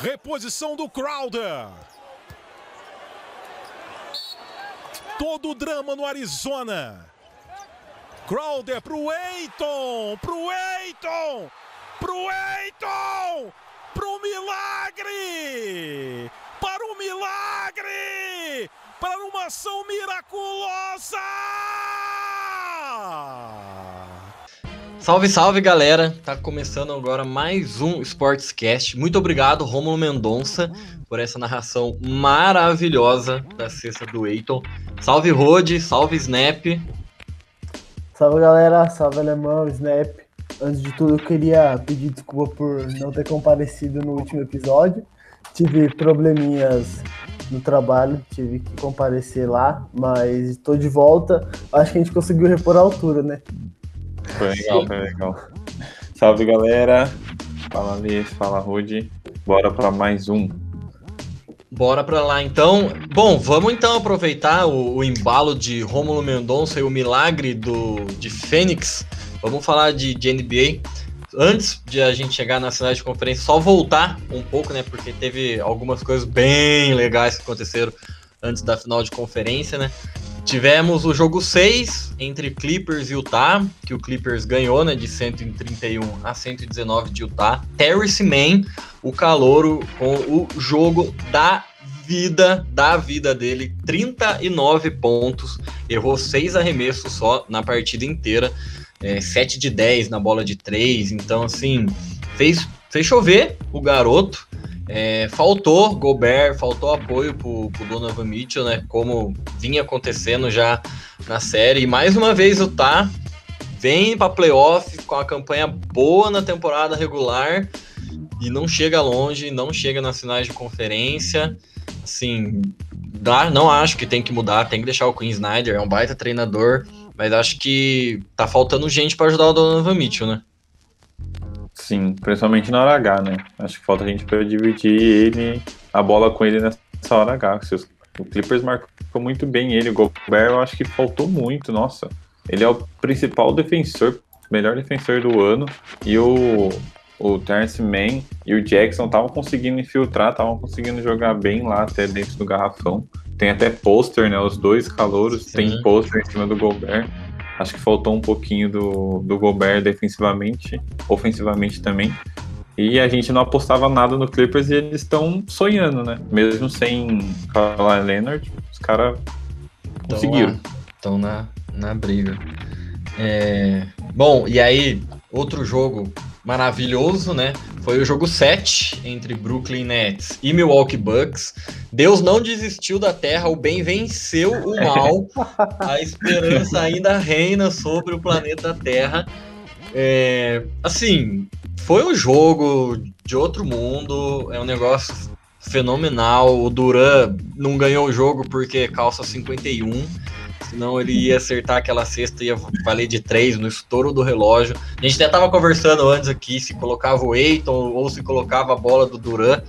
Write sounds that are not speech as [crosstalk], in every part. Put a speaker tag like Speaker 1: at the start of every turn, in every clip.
Speaker 1: Reposição do Crowder. Todo o drama no Arizona. Crowder pro Eiton, pro Eiton, pro Eiton, pro milagre, para o milagre, para uma ação miraculosa.
Speaker 2: Salve, salve galera! Tá começando agora mais um Sportscast. Muito obrigado, Romulo Mendonça, por essa narração maravilhosa da cesta do Eiton. Salve, Rode, salve, Snap.
Speaker 3: Salve galera, salve Alemão, Snap. Antes de tudo, eu queria pedir desculpa por não ter comparecido no último episódio. Tive probleminhas no trabalho, tive que comparecer lá, mas estou de volta. Acho que a gente conseguiu repor a altura, né?
Speaker 4: Foi legal, foi legal. Salve galera, fala Lê, fala Rude, bora para mais um.
Speaker 2: Bora para lá então. Bom, vamos então aproveitar o, o embalo de Rômulo Mendonça e o milagre do, de Fênix. Vamos falar de, de NBA. Antes de a gente chegar na cidade de conferência, só voltar um pouco, né? Porque teve algumas coisas bem legais que aconteceram antes da final de conferência, né? Tivemos o jogo 6 entre Clippers e Utah, que o Clippers ganhou, né, de 131 a 119 de Utah. Terrence Mann, o calouro com o jogo da vida, da vida dele, 39 pontos, errou 6 arremessos só na partida inteira, é, 7 de 10 na bola de 3, então assim, fez, fez chover o garoto, é, faltou Gobert, faltou apoio pro, pro Donovan Mitchell, né? Como vinha acontecendo já na série. E mais uma vez o Tá vem para playoff com a campanha boa na temporada regular e não chega longe, não chega nas finais de conferência. Assim, não acho que tem que mudar, tem que deixar o Queen Snyder, é um baita treinador, mas acho que tá faltando gente para ajudar o Donovan Mitchell, né?
Speaker 4: Sim, principalmente na hora H, né? Acho que falta a gente para dividir ele, a bola com ele nessa hora H. O Clippers marcou muito bem ele, o Gobert eu acho que faltou muito, nossa. Ele é o principal defensor, melhor defensor do ano, e o, o Terence Mann e o Jackson estavam conseguindo infiltrar, estavam conseguindo jogar bem lá até dentro do garrafão. Tem até pôster, né? Os dois calouros Sim. tem pôster em cima do Gobert. Acho que faltou um pouquinho do, do Gobert defensivamente, ofensivamente também. E a gente não apostava nada no Clippers e eles estão sonhando, né? Mesmo sem Kawhi Leonard, os caras conseguiram.
Speaker 2: Estão na, na briga. É... Bom, e aí, outro jogo maravilhoso, né? Foi o jogo 7 entre Brooklyn Nets e Milwaukee Bucks. Deus não desistiu da terra, o bem venceu o mal. A esperança [laughs] ainda reina sobre o planeta Terra. É, assim, foi um jogo de outro mundo, é um negócio fenomenal. O Duran não ganhou o jogo porque calça 51 senão ele ia acertar aquela cesta ia valer de três no estouro do relógio. A gente até tava conversando antes aqui se colocava o Eiton ou se colocava a bola do Duran.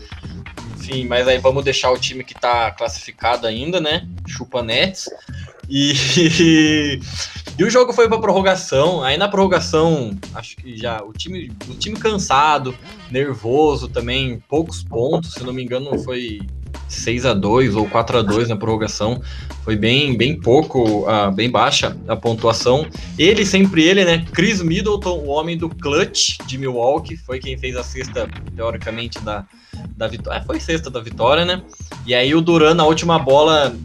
Speaker 2: Enfim, mas aí vamos deixar o time que tá classificado ainda, né? Chupa Nets. E, [laughs] e o jogo foi para prorrogação. Aí na prorrogação, acho que já o time, o time cansado, nervoso também, poucos pontos, se não me engano, foi 6 a 2 ou 4 a 2 na prorrogação. Foi bem, bem pouco, uh, bem baixa a pontuação. Ele, sempre ele, né? Chris Middleton, o homem do clutch de Milwaukee, foi quem fez a cesta, teoricamente, da, da vitória. É, foi sexta da vitória, né? E aí o Duran, na última bola,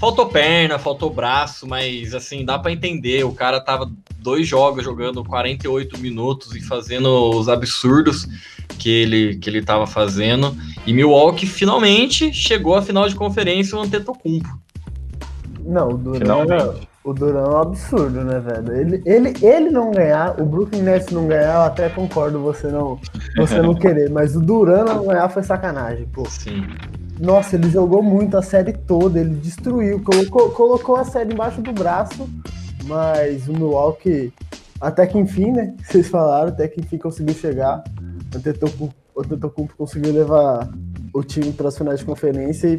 Speaker 2: faltou perna, faltou braço, mas assim, dá para entender. O cara tava dois jogos jogando 48 minutos e fazendo os absurdos que ele, que ele tava fazendo. E Milwaukee finalmente chegou à final de conferência o Antetokounmpo.
Speaker 3: Não, o Duran, é, o Duran é um absurdo, né, velho? Ele, ele, ele não ganhar, o Brooklyn Nets não ganhar, eu até concordo você não, você não [laughs] querer, mas o Duran não ganhar foi sacanagem, pô.
Speaker 2: Sim.
Speaker 3: Nossa, ele jogou muito a série toda, ele destruiu, colocou, colocou a série embaixo do braço, mas o Milwaukee, até que enfim, né? Vocês falaram, até que enfim conseguiu chegar. O Antetokounmpo conseguiu levar o time para as finais de conferência e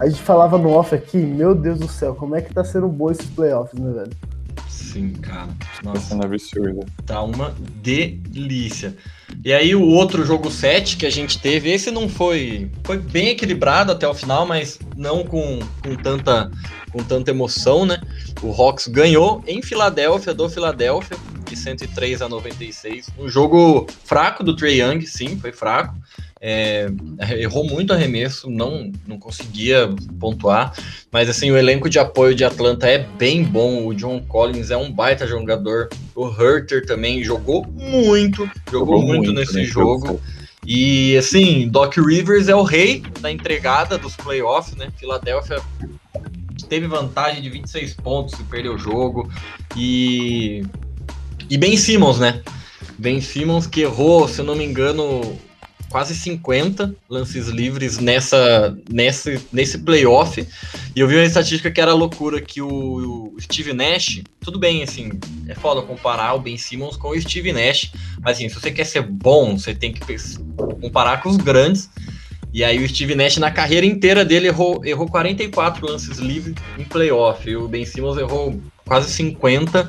Speaker 3: a gente falava no off aqui, meu Deus do céu, como é que tá sendo bom esses playoffs, né, velho?
Speaker 2: Sim, cara.
Speaker 4: Tá
Speaker 2: Nossa,
Speaker 4: sendo absurdo.
Speaker 2: tá uma delícia. E aí o outro jogo 7 que a gente teve, esse não foi. Foi bem equilibrado até o final, mas não com, com, tanta, com tanta emoção, né? O Hawks ganhou em Filadélfia, do Filadélfia, de 103 a 96. Um jogo fraco do Trey Young, sim, foi fraco. É, errou muito arremesso, não, não conseguia pontuar. Mas assim, o elenco de apoio de Atlanta é bem bom. O John Collins é um baita jogador. O Herter também jogou muito, jogou, muito, nesse
Speaker 4: né,
Speaker 2: jogo. E assim, Doc Rivers é o rei da entregada dos playoffs, né? Filadélfia teve vantagem de 26 pontos e perdeu o jogo. E. E Ben Simmons, né? Ben Simmons que errou, se eu não me engano, quase 50 lances livres nessa, nessa, nesse playoff. E eu vi uma estatística que era loucura, que o, o Steve Nash, tudo bem, assim, é foda comparar o Ben Simmons com o Steve Nash, mas assim, se você quer ser bom, você tem que comparar com os grandes. E aí o Steve Nash na carreira inteira dele errou, errou 44 lances livres em playoff. E o Ben Simmons errou quase 50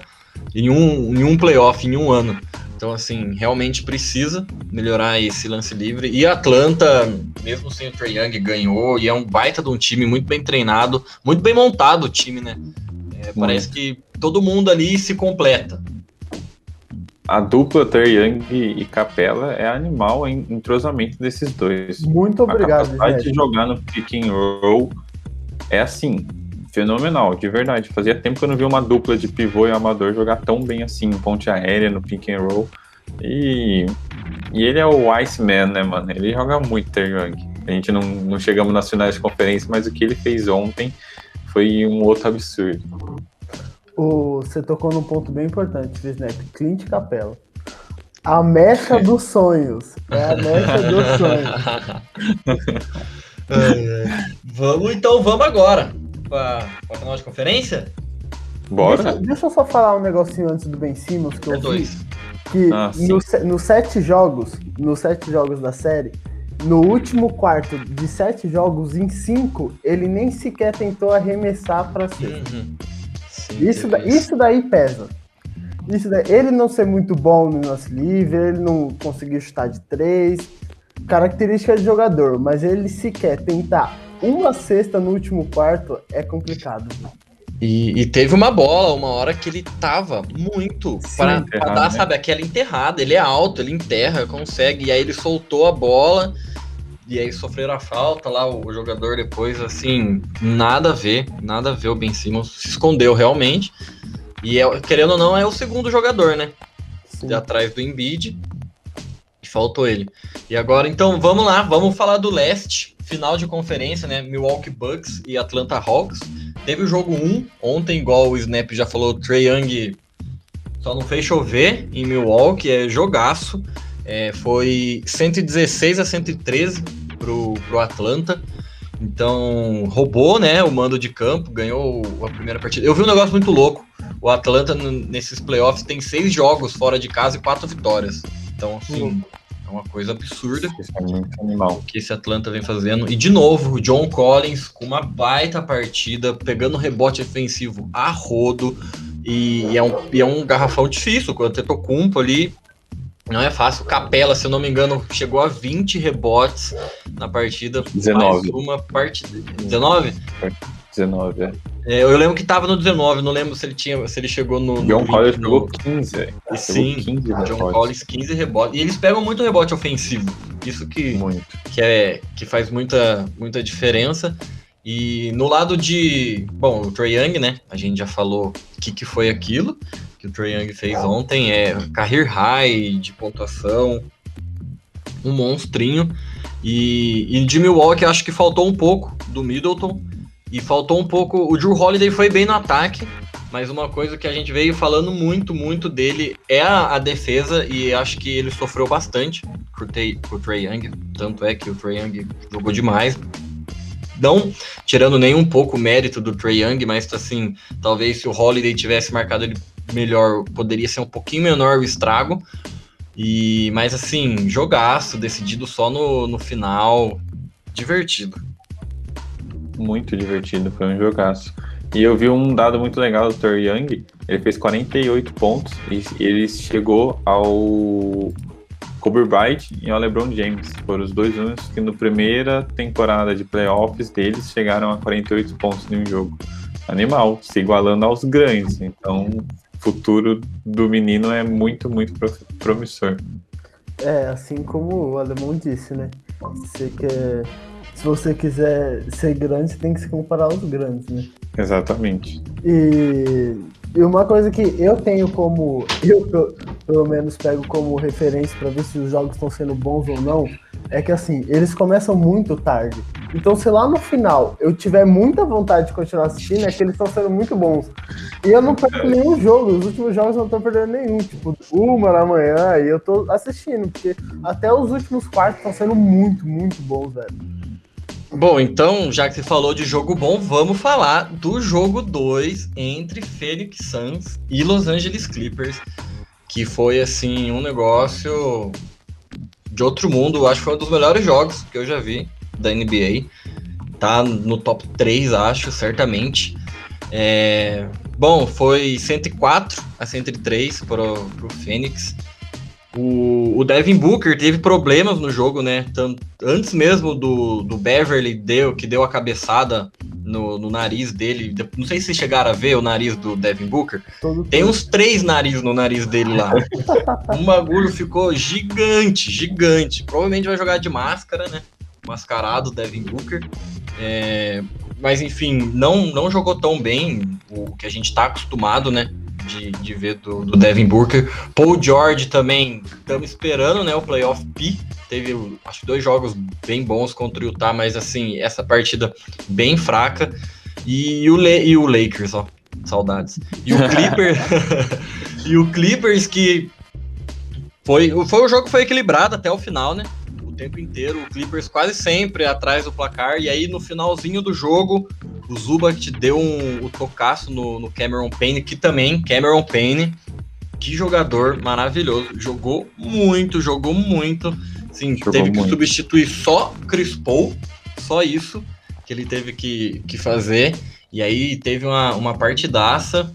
Speaker 2: em um, em um playoff, em um ano. Então, assim, realmente precisa melhorar esse lance livre. E a Atlanta, mesmo sem o Trae Young, ganhou. E é um baita de um time muito bem treinado, muito bem montado o time, né? É, parece que todo mundo ali se completa.
Speaker 4: A dupla Trae Young e Capela é animal em entrosamento desses dois.
Speaker 3: Muito
Speaker 4: A
Speaker 3: obrigado,
Speaker 4: capacidade
Speaker 3: gente.
Speaker 4: de jogar no pick and roll é assim, fenomenal, de verdade. Fazia tempo que eu não vi uma dupla de pivô e amador jogar tão bem assim, em ponte aérea, no pick and roll. E, e ele é o Iceman, né, mano? Ele joga muito, Trae Young. A gente não, não chegamos nas finais de conferência, mas o que ele fez ontem foi um outro absurdo.
Speaker 3: O, você tocou num ponto bem importante, Snap. Clint Capela. A mecha dos sonhos. É a mecha dos sonhos. [laughs]
Speaker 2: vamos então, vamos agora para a final de conferência?
Speaker 4: Bora?
Speaker 3: Deixa, deixa eu só falar um negocinho antes do Ben Simmons que eu
Speaker 2: É
Speaker 3: vi.
Speaker 2: dois.
Speaker 3: Que
Speaker 4: Ah, sim.
Speaker 3: no se- nos sete jogos, nos sete jogos da série, no último quarto de sete jogos, em cinco, ele nem sequer tentou arremessar para cesta.
Speaker 2: Uhum.
Speaker 3: Isso, da- isso daí pesa. Isso daí, ele não ser muito bom no lance livre, ele não conseguir chutar de três, característica de jogador, mas ele sequer tentar uma cesta no último quarto é complicado.
Speaker 2: E, e teve uma bola, uma hora que ele tava muito para dar,
Speaker 4: né?
Speaker 2: sabe, aquela enterrada. Ele é alto, ele enterra, consegue. E aí ele soltou a bola. E aí sofreram a falta lá, o jogador depois, assim, nada a ver, nada a ver. O Ben Simmons se escondeu realmente. E é- querendo ou não, é o segundo jogador, né?
Speaker 3: Sim.
Speaker 2: de atrás do Embiid. E faltou ele. E agora, então, vamos lá, vamos falar do leste, final de conferência, né? Milwaukee Bucks e Atlanta Hawks. Teve o jogo 1 ontem, igual o Snap já falou, o Trae Young só não fez chover em Milwaukee, é jogaço. É, foi 116 a 113 pro, pro Atlanta. Então, roubou, né, o mando de campo, ganhou a primeira partida. Eu vi um negócio muito louco. O Atlanta, nesses playoffs, tem seis jogos fora de casa e quatro vitórias. Então, assim, é uma coisa absurda
Speaker 4: animal.
Speaker 2: que esse Atlanta vem fazendo. E, de novo, o John Collins com uma baita partida, pegando rebote ofensivo a rodo. E, e é, um, e é um garrafão difícil, com o Tetocumpo ali. Não é fácil. Capela, se eu não me engano, chegou a 20 rebotes na partida.
Speaker 4: 19.
Speaker 2: Mais uma partida. 19?
Speaker 4: 19, é.
Speaker 2: É, eu lembro que tava no 19, não lembro se ele tinha, se ele chegou no. no
Speaker 4: John
Speaker 2: 20,
Speaker 4: Collins
Speaker 2: no-
Speaker 4: jogou 15, velho. Pegou
Speaker 2: Sim,
Speaker 4: 15
Speaker 2: John. Collins 15 rebotes. E eles pegam muito rebote ofensivo. Isso que,
Speaker 4: Muito.
Speaker 2: que, é, que faz muita, muita diferença. E no lado de. Bom, o Trae Young, né? A gente já falou o que, que foi aquilo que o Trae Young fez ontem. É career high de pontuação. Um monstrinho. E, e de Milwaukee, acho que faltou um pouco do Middleton. E faltou um pouco. O Drew Holiday foi bem no ataque. Mas uma coisa que a gente veio falando muito, muito dele é a, a defesa. E acho que ele sofreu bastante com o o Trae Young. Tanto é que o Trae Young jogou demais. Não tirando nem um pouco o mérito do Trae Young, mas assim, talvez se o Holiday tivesse marcado ele melhor, poderia ser um pouquinho menor o estrago. E, mas assim, jogaço, decidido só no, no final. Divertido.
Speaker 4: Muito divertido, foi um jogaço. E eu vi um dado muito legal do Trae Young, ele fez 48 pontos e ele chegou ao Kobe Bryant e ao LeBron James. Foram os dois únicos que na primeira temporada de playoffs deles chegaram a 48 pontos em um jogo. Animal, se igualando aos grandes. Então, o futuro do menino é muito, muito promissor.
Speaker 3: É, assim como o Alemão disse, né? Você quer, se você quiser ser grande, você tem que se comparar aos grandes, né?
Speaker 4: Exatamente.
Speaker 3: E, e uma coisa que eu tenho como. [laughs] Eu, pelo menos, pego como referência para ver se os jogos estão sendo bons ou não é que assim, eles começam muito tarde. Então, se lá no final eu tiver muita vontade de continuar assistindo, é que eles estão sendo muito bons. E eu não perco nenhum jogo, os últimos jogos eu não tô perdendo nenhum. Tipo, uma da manhã e eu tô assistindo, porque até os últimos quartos estão sendo muito, muito bons, velho.
Speaker 2: Bom, então, já que você falou de jogo bom, vamos falar do jogo 2 entre Phoenix Suns e Los Angeles Clippers, que foi assim um negócio de outro mundo. Acho que foi um dos melhores jogos que eu já vi da NBA. Tá no top 3, acho, certamente. É... Bom, foi 104 a 103 pro, pro Fênix. O, o Devin Booker teve problemas no jogo, né? Tanto, antes mesmo do, do Beverly deu, que deu a cabeçada no, no, nariz dele. Não sei se chegaram a ver o nariz do Devin Booker. Todo Tem uns três narizes no nariz dele lá. o [laughs] bagulho ficou gigante, gigante. Provavelmente vai jogar de máscara, né? Mascarado, Devin Booker. É, mas enfim, não, não jogou tão bem o que a gente tá acostumado, né? De, de ver do, do, Devin Booker. Paul George também, estamos esperando, né, o playoff P. Teve, acho dois jogos bem bons contra o Utah, mas assim, essa partida bem fraca. E o, Le e o Lakers, ó, saudades. E o [laughs] Clippers, [laughs] e o Clippers que foi, foi o jogo que foi equilibrado até o final, né? tempo inteiro, o Clippers quase sempre atrás do placar, e aí no finalzinho do jogo, o Zubat deu um, o tocaço no, no Cameron Payne, que também, Cameron Payne, que jogador maravilhoso, jogou muito, jogou muito, sim, jogou teve muito. que substituir só Chris Paul, só isso que ele teve que, que fazer, e aí teve uma, uma partidaça,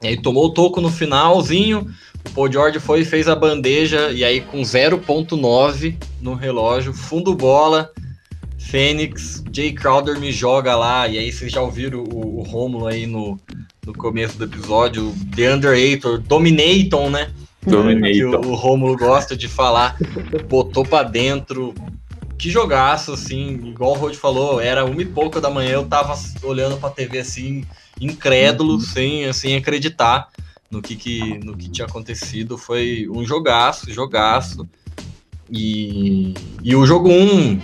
Speaker 2: e aí tomou o toco no finalzinho, o Paul George foi e fez a bandeja, e aí com 0.9 no relógio, fundo bola, Fênix, Jay Crowder me joga lá, e aí vocês já ouviram o, o Romulo aí no, no começo do episódio, The Underator, Dominaton, né? Dominator. o, o Romulo gosta de falar, botou para dentro, que jogaço, assim, igual o Rod falou, era uma e pouca da manhã, eu tava olhando pra TV assim, incrédulo, uhum. sem, sem acreditar no que, que, no que tinha acontecido. Foi um jogaço, jogaço. E, e o jogo 1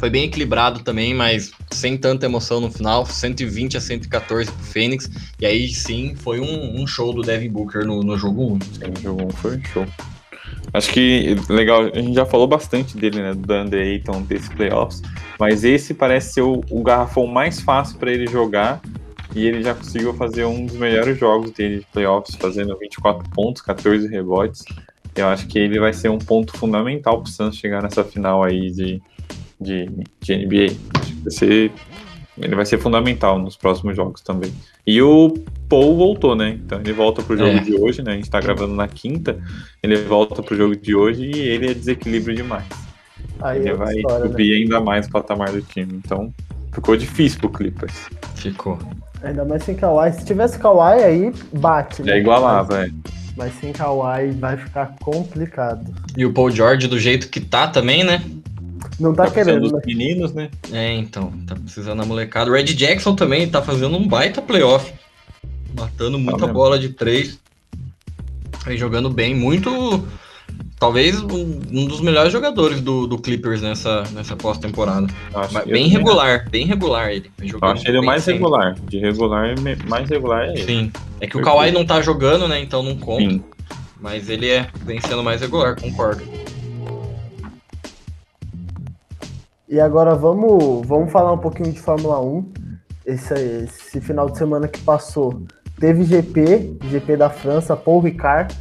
Speaker 2: foi bem equilibrado também, mas sem tanta emoção no final. 120 a 114 pro Fênix. E aí sim foi um, um show do Devin Booker no, no jogo 1.
Speaker 4: Sim, o jogo 1 foi um show. Acho que legal, a gente já falou bastante dele, né? Do Under Ayton desses playoffs, mas esse parece ser o, o garrafão mais fácil para ele jogar e ele já conseguiu fazer um dos melhores jogos dele de playoffs, fazendo 24 pontos, 14 rebotes. Eu acho que ele vai ser um ponto fundamental para o Suns chegar nessa final aí de, de, de NBA. Acho que vai ser, ele vai ser fundamental nos próximos jogos também. E o Paul voltou, né? Então ele volta pro jogo é. de hoje, né? A gente tá gravando na quinta. Ele volta pro jogo de hoje e ele é desequilíbrio demais. Aí ele é vai história, subir né? ainda mais o patamar do time. Então ficou difícil pro Clippers.
Speaker 2: Ficou.
Speaker 3: Ainda mais sem Kawhi. Se tivesse Kawhi, aí bate.
Speaker 4: Né? É igualava, é.
Speaker 3: Mas sem Kawhi vai ficar complicado.
Speaker 2: E o Paul George do jeito que tá também, né?
Speaker 3: Não tá, tá querendo. Dos
Speaker 4: né? meninos, né?
Speaker 2: É, então. Tá precisando da molecada. O Red Jackson também tá fazendo um baita playoff. Matando muita tá bola de três. Vem jogando bem. Muito talvez um, um, dos melhores jogadores do, do Clippers nessa, nessa pós-temporada. Bem regular, bem regular ele.
Speaker 4: Eu acho ele o mais sempre. regular. De regular, mais regular é ele.
Speaker 2: Sim. É que o Kawhi não tá jogando, né? Então não conta. Sim. Mas ele é vem sendo mais regular, concordo.
Speaker 3: E agora vamos, vamos falar um pouquinho de Fórmula 1. Esse, esse final de semana que passou, teve GP, GP da França, Paul Ricard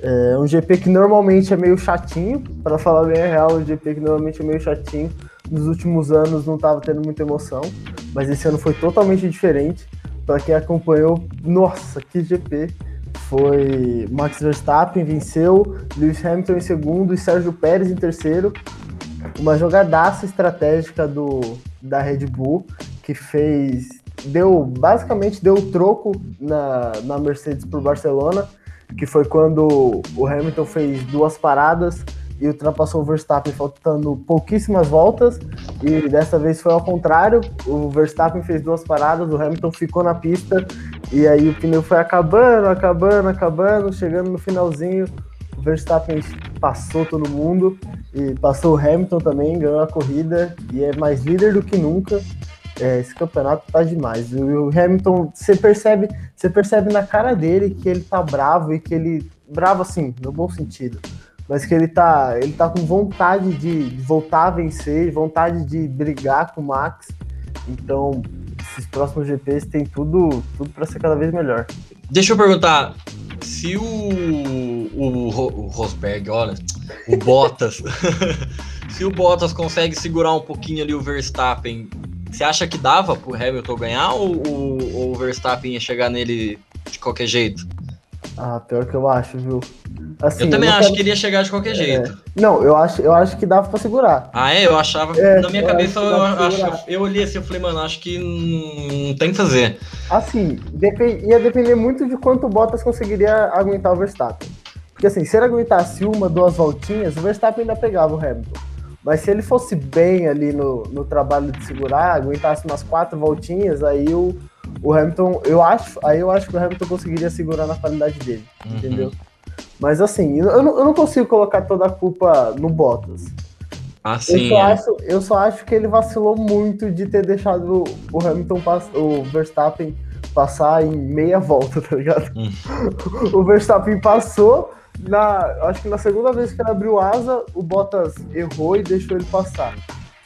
Speaker 3: é um GP que normalmente é meio chatinho, para falar bem a real, um GP que normalmente é meio chatinho. Nos últimos anos não estava tendo muita emoção, mas esse ano foi totalmente diferente. para quem acompanhou, nossa, que GP! Foi Max Verstappen venceu, Lewis Hamilton em segundo e Sérgio Pérez em terceiro. Uma jogadaça estratégica do, da Red Bull que fez deu basicamente deu troco na, na Mercedes para Barcelona, que foi quando o Hamilton fez duas paradas e ultrapassou o Verstappen faltando pouquíssimas voltas. E dessa vez foi ao contrário. O Verstappen fez duas paradas, o Hamilton ficou na pista. E aí o pneu foi acabando, acabando, acabando. Chegando no finalzinho, o Verstappen passou todo mundo. E passou o Hamilton também, ganhou a corrida. E é mais líder do que nunca. É, esse campeonato tá demais. O Hamilton, você percebe, você percebe na cara dele que ele tá bravo e que ele. Bravo assim, no bom sentido mas que ele tá, ele tá com vontade de voltar a vencer, vontade de brigar com o Max. Então, esses próximos GPs tem tudo, tudo para ser cada vez melhor.
Speaker 2: Deixa eu perguntar, se o, o, o Rosberg, olha, o Bottas, [laughs] se o Bottas consegue segurar um pouquinho ali o Verstappen, você acha que dava pro Hamilton ganhar ou, ou, ou o Verstappen ia chegar nele de qualquer jeito?
Speaker 3: Ah, pior que eu acho, viu?
Speaker 2: Assim, eu também eu acho quero... que ele ia chegar de qualquer é... jeito.
Speaker 3: Não, eu acho, eu acho que dava pra segurar.
Speaker 2: Ah, é? Eu achava. É, na minha eu cabeça, eu, acho, eu olhei assim, eu falei, mano, acho que não tem que fazer.
Speaker 3: Assim, depend... ia depender muito de quanto o Bottas conseguiria aguentar o Verstappen. Porque assim, se ele aguentasse uma, duas voltinhas, o Verstappen ainda pegava o Hamilton. Mas se ele fosse bem ali no, no trabalho de segurar, aguentasse umas quatro voltinhas, aí o, o Hamilton, eu acho, aí eu acho que o Hamilton conseguiria segurar na qualidade dele, uhum. entendeu? Mas assim, eu não, eu não consigo colocar toda a culpa no Bottas.
Speaker 2: Ah, sim,
Speaker 3: eu, só é. acho, eu só acho que ele vacilou muito de ter deixado o Hamilton, o Verstappen passar em meia volta, tá ligado? Hum. [laughs] o Verstappen passou, na, acho que na segunda vez que ele abriu asa, o Bottas errou e deixou ele passar.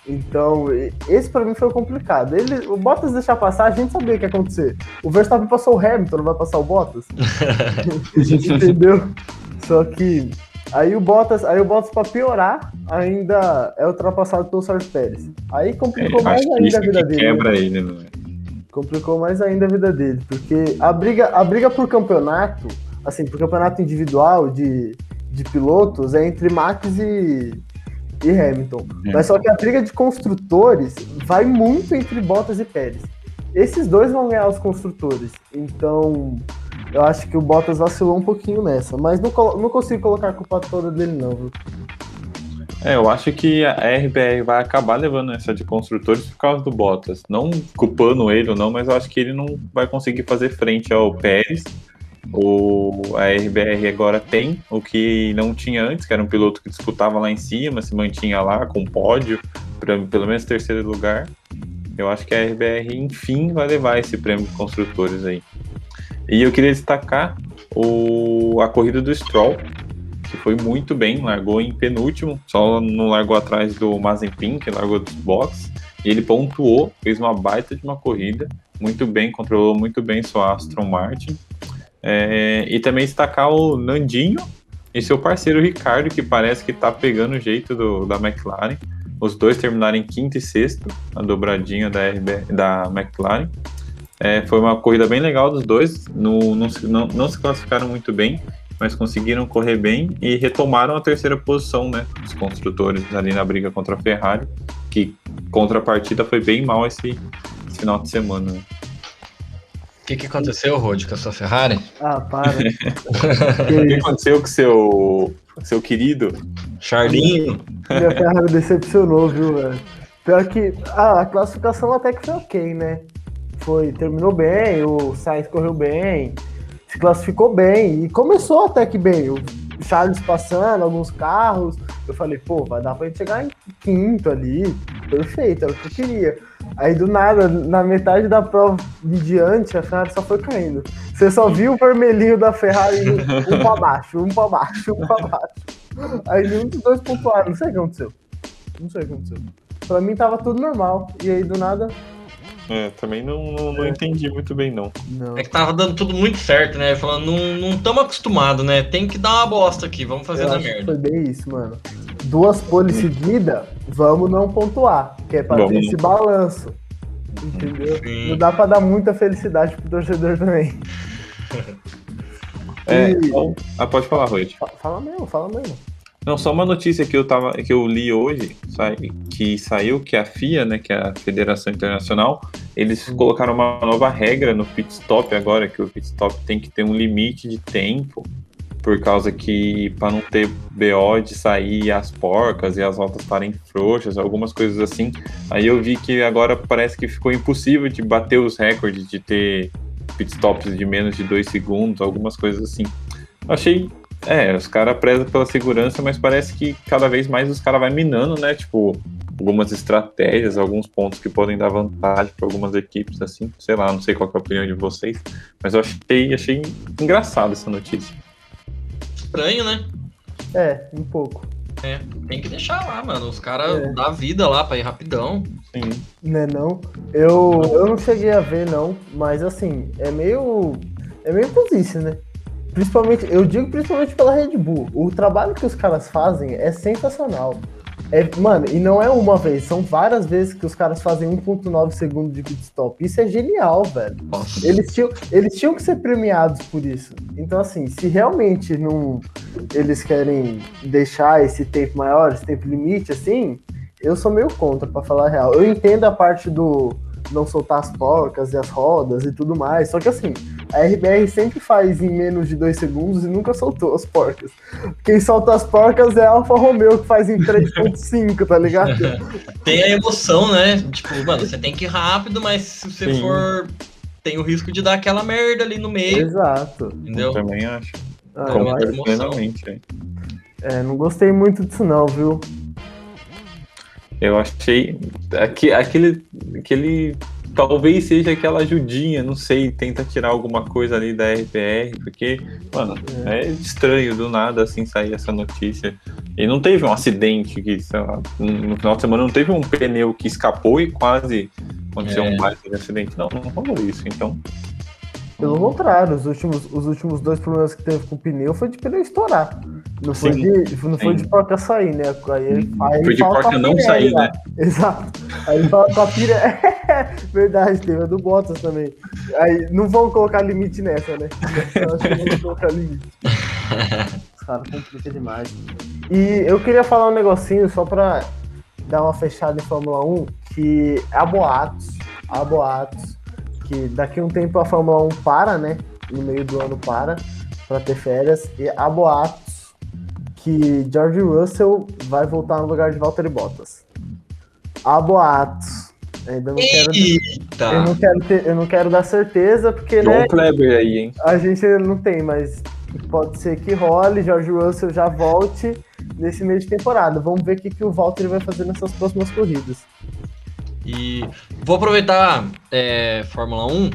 Speaker 3: Então, esse para mim foi complicado. Ele, o Bottas deixar passar, a gente sabia o que ia acontecer. O Verstappen passou o Hamilton, não vai passar o Bottas? [laughs] [laughs] Entendeu? Só que aí o Bottas, aí o Bottas para piorar, ainda é ultrapassado pelo Sérgio Pérez. Aí complicou é, mais ainda a vida dele.
Speaker 4: Quebra ele, né?
Speaker 3: Complicou mais ainda a vida dele, porque a briga, a briga por campeonato, assim, por campeonato individual de, de pilotos é entre Max e e Hamilton. É. Mas só que a briga de construtores vai muito entre Bottas e Pérez. Esses dois vão ganhar os construtores. Então, eu acho que o Bottas vacilou um pouquinho nessa. Mas não, não consigo colocar a culpa toda dele, não, viu?
Speaker 4: É, eu acho que a RBR vai acabar levando essa de construtores por causa do Bottas. Não culpando ele ou não, mas eu acho que ele não vai conseguir fazer frente ao Pérez o, a RBR agora tem o que não tinha antes, que era um piloto que disputava lá em cima, se mantinha lá com pódio, pra, pelo menos terceiro lugar. Eu acho que a RBR, enfim, vai levar esse prêmio de construtores aí. E eu queria destacar o, a corrida do Stroll, que foi muito bem, largou em penúltimo, só não largou atrás do Mazepin, que largou dos boxes. Ele pontuou, fez uma baita de uma corrida, muito bem, controlou muito bem sua Aston Martin. É, e também destacar o Nandinho e seu parceiro Ricardo, que parece que tá pegando o jeito do, da McLaren. Os dois terminaram em quinto e sexto, a dobradinha da, RB, da McLaren. É, foi uma corrida bem legal dos dois, no, não, não, não se classificaram muito bem, mas conseguiram correr bem e retomaram a terceira posição, né? Os construtores ali na briga contra a Ferrari, que contrapartida foi bem mal esse, esse final de semana. Né?
Speaker 2: Que, que aconteceu, Rod, com a sua Ferrari?
Speaker 3: Ah, para. [laughs]
Speaker 4: o que aconteceu com seu, seu querido?
Speaker 2: Charlinho?
Speaker 3: Minha Ferrari decepcionou, viu, velho? Pior que ah, a classificação até que foi ok, né? Foi, terminou bem, o Sainz correu bem, se classificou bem e começou até que bem. O Charles passando, alguns carros. Eu falei, pô, vai dar pra gente chegar em quinto ali. Perfeito, era o que eu queria. Aí do nada, na metade da prova em diante, a Ferrari só foi caindo. Você só viu o vermelhinho da Ferrari um pra baixo, um pra baixo, um pra baixo. Aí nenhum dos dois pontuaram. Não sei o que aconteceu. Não sei o que aconteceu. Pra mim tava tudo normal. E aí do nada.
Speaker 4: É, também não, não, não é. entendi muito bem, não.
Speaker 2: não. É que tava dando tudo muito certo, né? Falando, não estamos acostumados, né? Tem que dar uma bosta aqui, vamos fazer Eu da merda.
Speaker 3: foi bem isso, mano duas poles seguidas, vamos não pontuar, que é para ter esse balanço. Entendeu?
Speaker 2: Sim.
Speaker 3: Não dá pra dar muita felicidade pro torcedor também.
Speaker 4: É,
Speaker 3: E-
Speaker 4: ah, pode falar.
Speaker 3: Fa- Fala mesmo, fala mesmo.
Speaker 4: Não, só uma notícia que eu tava, que eu li hoje, sai- que saiu que a FIA, né, que é a Federação Internacional, eles colocaram uma nova regra no pit stop agora, que o pit stop tem que ter um limite de tempo, por causa que para não ter BO de sair as porcas e as rotas estarem frouxas, algumas coisas assim. Aí eu vi que agora parece que ficou impossível de bater os recordes de ter pit stops de menos de dois segundos, algumas coisas assim. Achei é, os caras prezam pela segurança, mas parece que cada vez mais os caras vai minando, né? Tipo, algumas estratégias, alguns pontos que podem dar vantagem para algumas equipes, assim. Sei lá, não sei qual é a opinião de vocês, mas eu achei, achei engraçado essa notícia.
Speaker 2: Estranho, né?
Speaker 3: É, um pouco.
Speaker 2: É, tem que deixar lá, mano. Os caras
Speaker 3: É.
Speaker 2: dá vida lá pra ir rapidão.
Speaker 4: Sim.
Speaker 3: Né não? Eu, eu não cheguei a ver, não, mas assim, é meio. É meio posice, né? Principalmente, eu digo principalmente pela Red Bull. O trabalho que os caras fazem é sensacional. É, mano, e não é uma vez, são várias vezes que os caras fazem 1.9 segundos de pit stop. Isso é genial, velho.
Speaker 2: Nossa.
Speaker 3: Eles tinham, eles tinham que ser premiados por isso. Então, assim, se realmente não eles querem deixar esse tempo maior, esse tempo limite, assim, eu sou meio contra, pra falar a real. Eu entendo a parte do não soltar as porcas e as rodas e tudo mais, só que assim, a RBR sempre faz em menos de dois segundos e nunca soltou as porcas. Quem solta as porcas é a Alfa Romeo, que faz em 3.5, tá ligado? [laughs]
Speaker 2: Tem a emoção, né? Tipo, mano, você tem que ir rápido, mas se você
Speaker 4: Sim.
Speaker 2: for. Tem o risco de dar aquela merda ali no meio,
Speaker 3: Exato.
Speaker 2: entendeu?
Speaker 4: Eu também acho.
Speaker 3: Ah, acho-
Speaker 2: é?
Speaker 4: Concordo plenamente.
Speaker 3: é, não gostei muito disso não, viu?
Speaker 4: Eu achei aque- aquele, aquele talvez seja aquela ajudinha, não sei, tenta tirar alguma coisa ali da RPR, porque, mano, é estranho do nada assim sair essa notícia. E não teve um acidente que, sei lá, no final de semana não teve um pneu que escapou e quase aconteceu
Speaker 2: É.
Speaker 4: um baita de acidente. Não, não rolou isso, então.
Speaker 3: Pelo contrário, os últimos, os últimos dois problemas que teve com o pneu foi de pneu estourar. Não foi,
Speaker 4: Sim,
Speaker 3: de, não foi de porca sair, né? Aí, aí
Speaker 4: Foi de porca não
Speaker 3: Pirelli
Speaker 4: sair,
Speaker 3: lá.
Speaker 4: né? [laughs]
Speaker 3: Exato. Aí ele fala com a Pirelli. [laughs] Verdade, teve a do Bottas também. Aí não vão colocar limite nessa, né? Eu acho que não vão colocar limite. [laughs] Os caras complicam demais. E eu queria falar um negocinho só pra dar uma fechada em Fórmula 1, que há boatos, há boatos, que daqui a um tempo a Fórmula 1 para, né? No meio do ano para, pra ter férias, e há boatos que George Russell vai voltar no lugar de Valtteri Bottas. Há boatos. Ainda não quero, eu,
Speaker 2: Eita!
Speaker 3: não quero ter- eu não quero dar certeza, porque, né?
Speaker 4: Kleber aí, hein?
Speaker 3: A gente não tem, mas pode ser que role, George Russell já volte nesse meio de temporada. Vamos ver o que, que o Valtteri vai fazer nessas próximas corridas.
Speaker 2: E vou aproveitar é, Fórmula 1,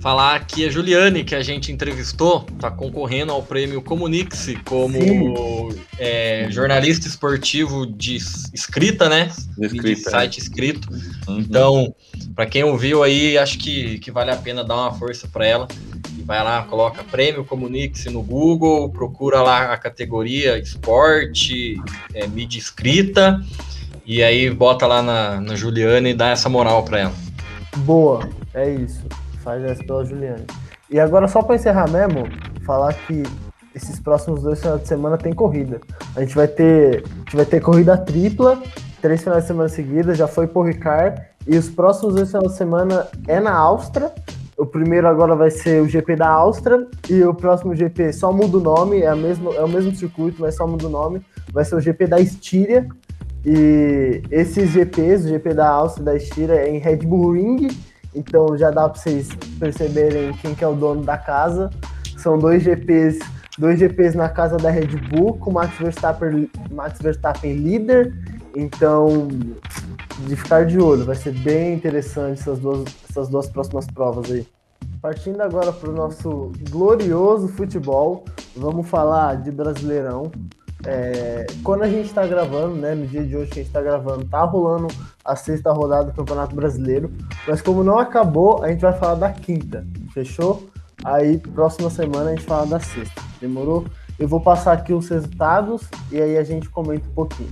Speaker 2: falar que a Juliane, que a gente entrevistou, tá concorrendo ao prêmio Comunique-se como é, jornalista esportivo de es- escrita, né?
Speaker 4: De
Speaker 2: De
Speaker 4: escrita,
Speaker 2: site escrito.
Speaker 4: Uhum.
Speaker 2: Então, para quem ouviu aí, acho que, que vale a pena dar uma força para ela. E vai lá, coloca prêmio Comunique-se no Google, procura lá a categoria esporte, é, mídia escrita, e aí bota lá na, na Juliana e dá essa moral para ela.
Speaker 3: Boa, é isso. Faz essa pela Juliane. E agora, só para encerrar mesmo, falar que esses próximos dois finais de semana tem corrida. A gente vai ter, a gente vai ter corrida tripla, três finais de semana seguidas, já foi por Ricard. E os próximos dois finais de semana é na Áustria. O primeiro agora vai ser o GP da Áustria e o próximo GP só muda o nome, é, a mesmo, é o mesmo circuito, mas só muda o nome. Vai ser o GP da Estíria. E esses GPs, o GP da Áustria e da Estíria é em Red Bull Ring, então já dá para vocês perceberem quem que é o dono da casa. São dois GPs, dois GPs na casa da Red Bull, com Max Verstappen, Max Verstappen líder. Então, de ficar de olho, vai ser bem interessante essas duas, essas duas próximas provas aí. Partindo agora para o nosso glorioso futebol, vamos falar de Brasileirão. É, quando a gente está gravando, né, no dia de hoje que a gente está gravando, tá rolando a sexta rodada do Campeonato Brasileiro, mas como não acabou, a gente vai falar da quinta, fechou? Aí, próxima semana a gente fala da sexta, demorou? Eu vou passar aqui os resultados e aí a gente comenta um pouquinho.